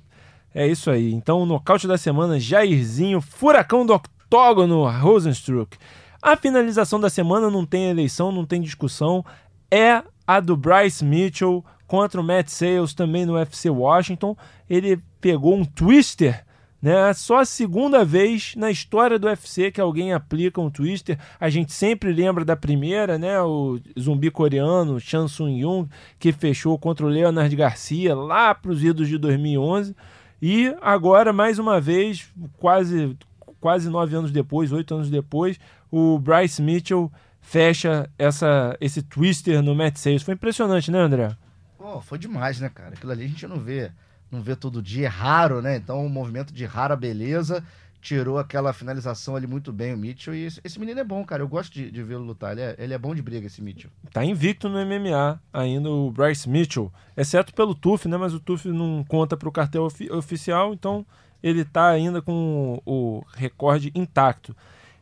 É isso aí. Então, o nocaute da semana, Jairzinho, furacão do octógono, Rosenstruck. A finalização da semana não tem eleição, não tem discussão. É a do Bryce Mitchell contra o Matt Sales também no UFC Washington. Ele pegou um twister, né? Só a segunda vez na história do UFC que alguém aplica um twister. A gente sempre lembra da primeira, né? O zumbi coreano, Chan Sung Jung, que fechou contra o Leonard Garcia lá para os idos de 2011. E agora, mais uma vez, quase, quase nove anos depois, oito anos depois, o Bryce Mitchell fecha essa, esse twister no Matt Sales. Foi impressionante, né, André? Pô, foi demais, né, cara? Aquilo ali a gente não vê, não vê todo dia, é raro, né? Então, um movimento de rara beleza tirou aquela finalização ali muito bem o Mitchell. E esse, menino é bom, cara. Eu gosto de, de vê-lo lutar. Ele é, ele é bom de briga, esse Mitchell. Tá invicto no MMA ainda o Bryce Mitchell, exceto pelo TUF, né? Mas o TUF não conta para o cartel ofi- oficial, então ele tá ainda com o recorde intacto.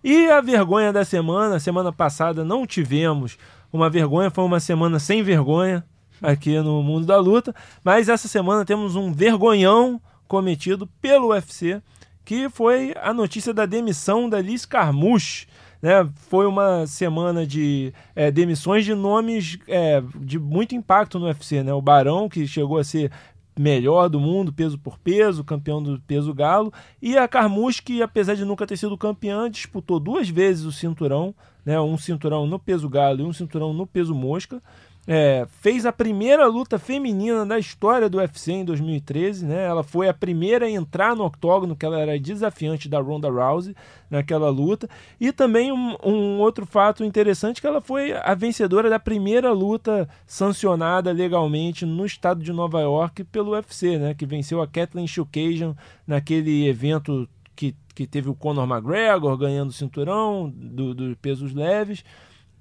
E a vergonha da semana, semana passada não tivemos uma vergonha, foi uma semana sem vergonha aqui no mundo da luta, mas essa semana temos um vergonhão cometido pelo UFC, que foi a notícia da demissão da Liz Carmouche. Né? Foi uma semana de é, demissões de nomes é, de muito impacto no UFC. Né? O Barão, que chegou a ser melhor do mundo, peso por peso, campeão do peso galo, e a Carmouche, que apesar de nunca ter sido campeã, disputou duas vezes o cinturão, né? um cinturão no peso galo e um cinturão no peso mosca. É, fez a primeira luta feminina da história do UFC em 2013, né? Ela foi a primeira a entrar no octógono, que ela era desafiante da Ronda Rousey naquela luta. E também um, um outro fato interessante que ela foi a vencedora da primeira luta sancionada legalmente no estado de Nova York pelo UFC, né? Que venceu a Kathleen Chookagian naquele evento que, que teve o Conor McGregor ganhando o cinturão do, do pesos leves.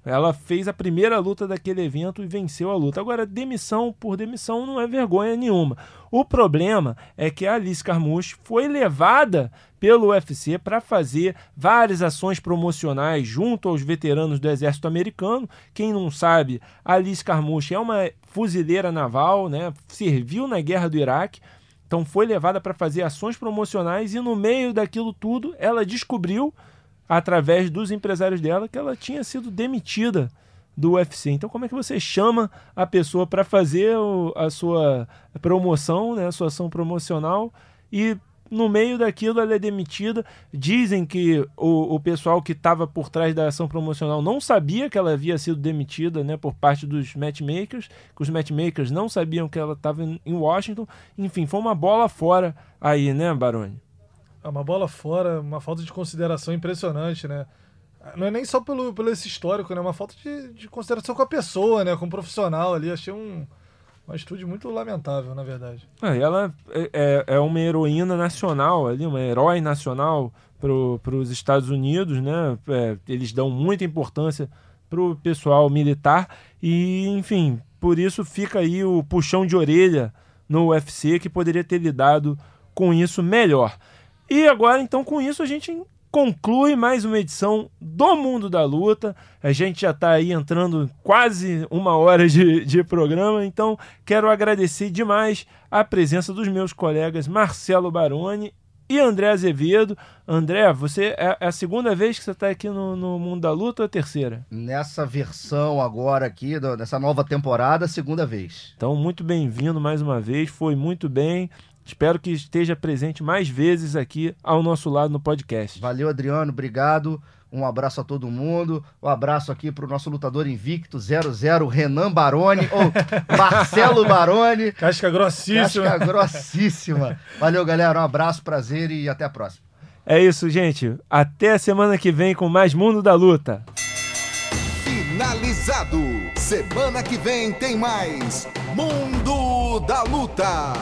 Ela fez a primeira luta daquele evento e venceu a luta. Agora, demissão por demissão não é vergonha nenhuma. O problema é que a Alice Carmouche foi levada pelo UFC para fazer várias ações promocionais junto aos veteranos do Exército Americano. Quem não sabe, a Alice Carmouche é uma fuzileira naval, né? serviu na guerra do Iraque. Então foi levada para fazer ações promocionais e no meio daquilo tudo ela descobriu através dos empresários dela que ela tinha sido demitida do UFC. Então, como é que você chama a pessoa para fazer o- a sua promoção, né, a sua ação promocional e no meio daquilo ela é demitida? Dizem que o, o pessoal que estava por trás da ação promocional não sabia que ela havia sido demitida né, por parte dos matchmakers, que os matchmakers não sabiam que ela estava em Washington. Enfim, foi uma bola fora aí, né, Baroni? É uma bola fora, uma falta de consideração impressionante, né? Não é nem só pelo, pelo esse histórico, né? É uma falta de, de consideração com a pessoa, né? Com o profissional ali. Achei um, uma atitude muito lamentável, na verdade. É, ela é, é- é uma heroína nacional ali, uma herói nacional para os Estados Unidos, né? É, eles dão muita importância para o pessoal militar e, enfim, por isso fica aí o puxão de orelha no UFC que poderia ter lidado com isso melhor. E agora, então, com isso, a gente conclui mais uma edição do Mundo da Luta. A gente já está aí entrando quase uma hora de, de programa, então quero agradecer demais a presença dos meus colegas Marcelo Baroni e André Azevedo. André, você é, é a segunda vez que você está aqui no, no, Mundo da Luta ou a terceira? Nessa versão agora aqui, nessa nova temporada, segunda vez. Então, muito bem-vindo mais uma vez, foi muito bem. Espero que esteja presente mais vezes aqui ao nosso lado no podcast. Valeu, Adriano, obrigado. Um abraço a todo mundo. Um abraço aqui para o nosso lutador invicto 00, Renan Baroni, ou [LAUGHS] Marcelo Baroni. Casca grossíssima. Casca grossíssima. Valeu, galera. Um abraço, prazer e até a próxima. É isso, gente. Até a semana que vem com mais Mundo da Luta. Finalizado. Semana que vem tem mais Mundo da Luta.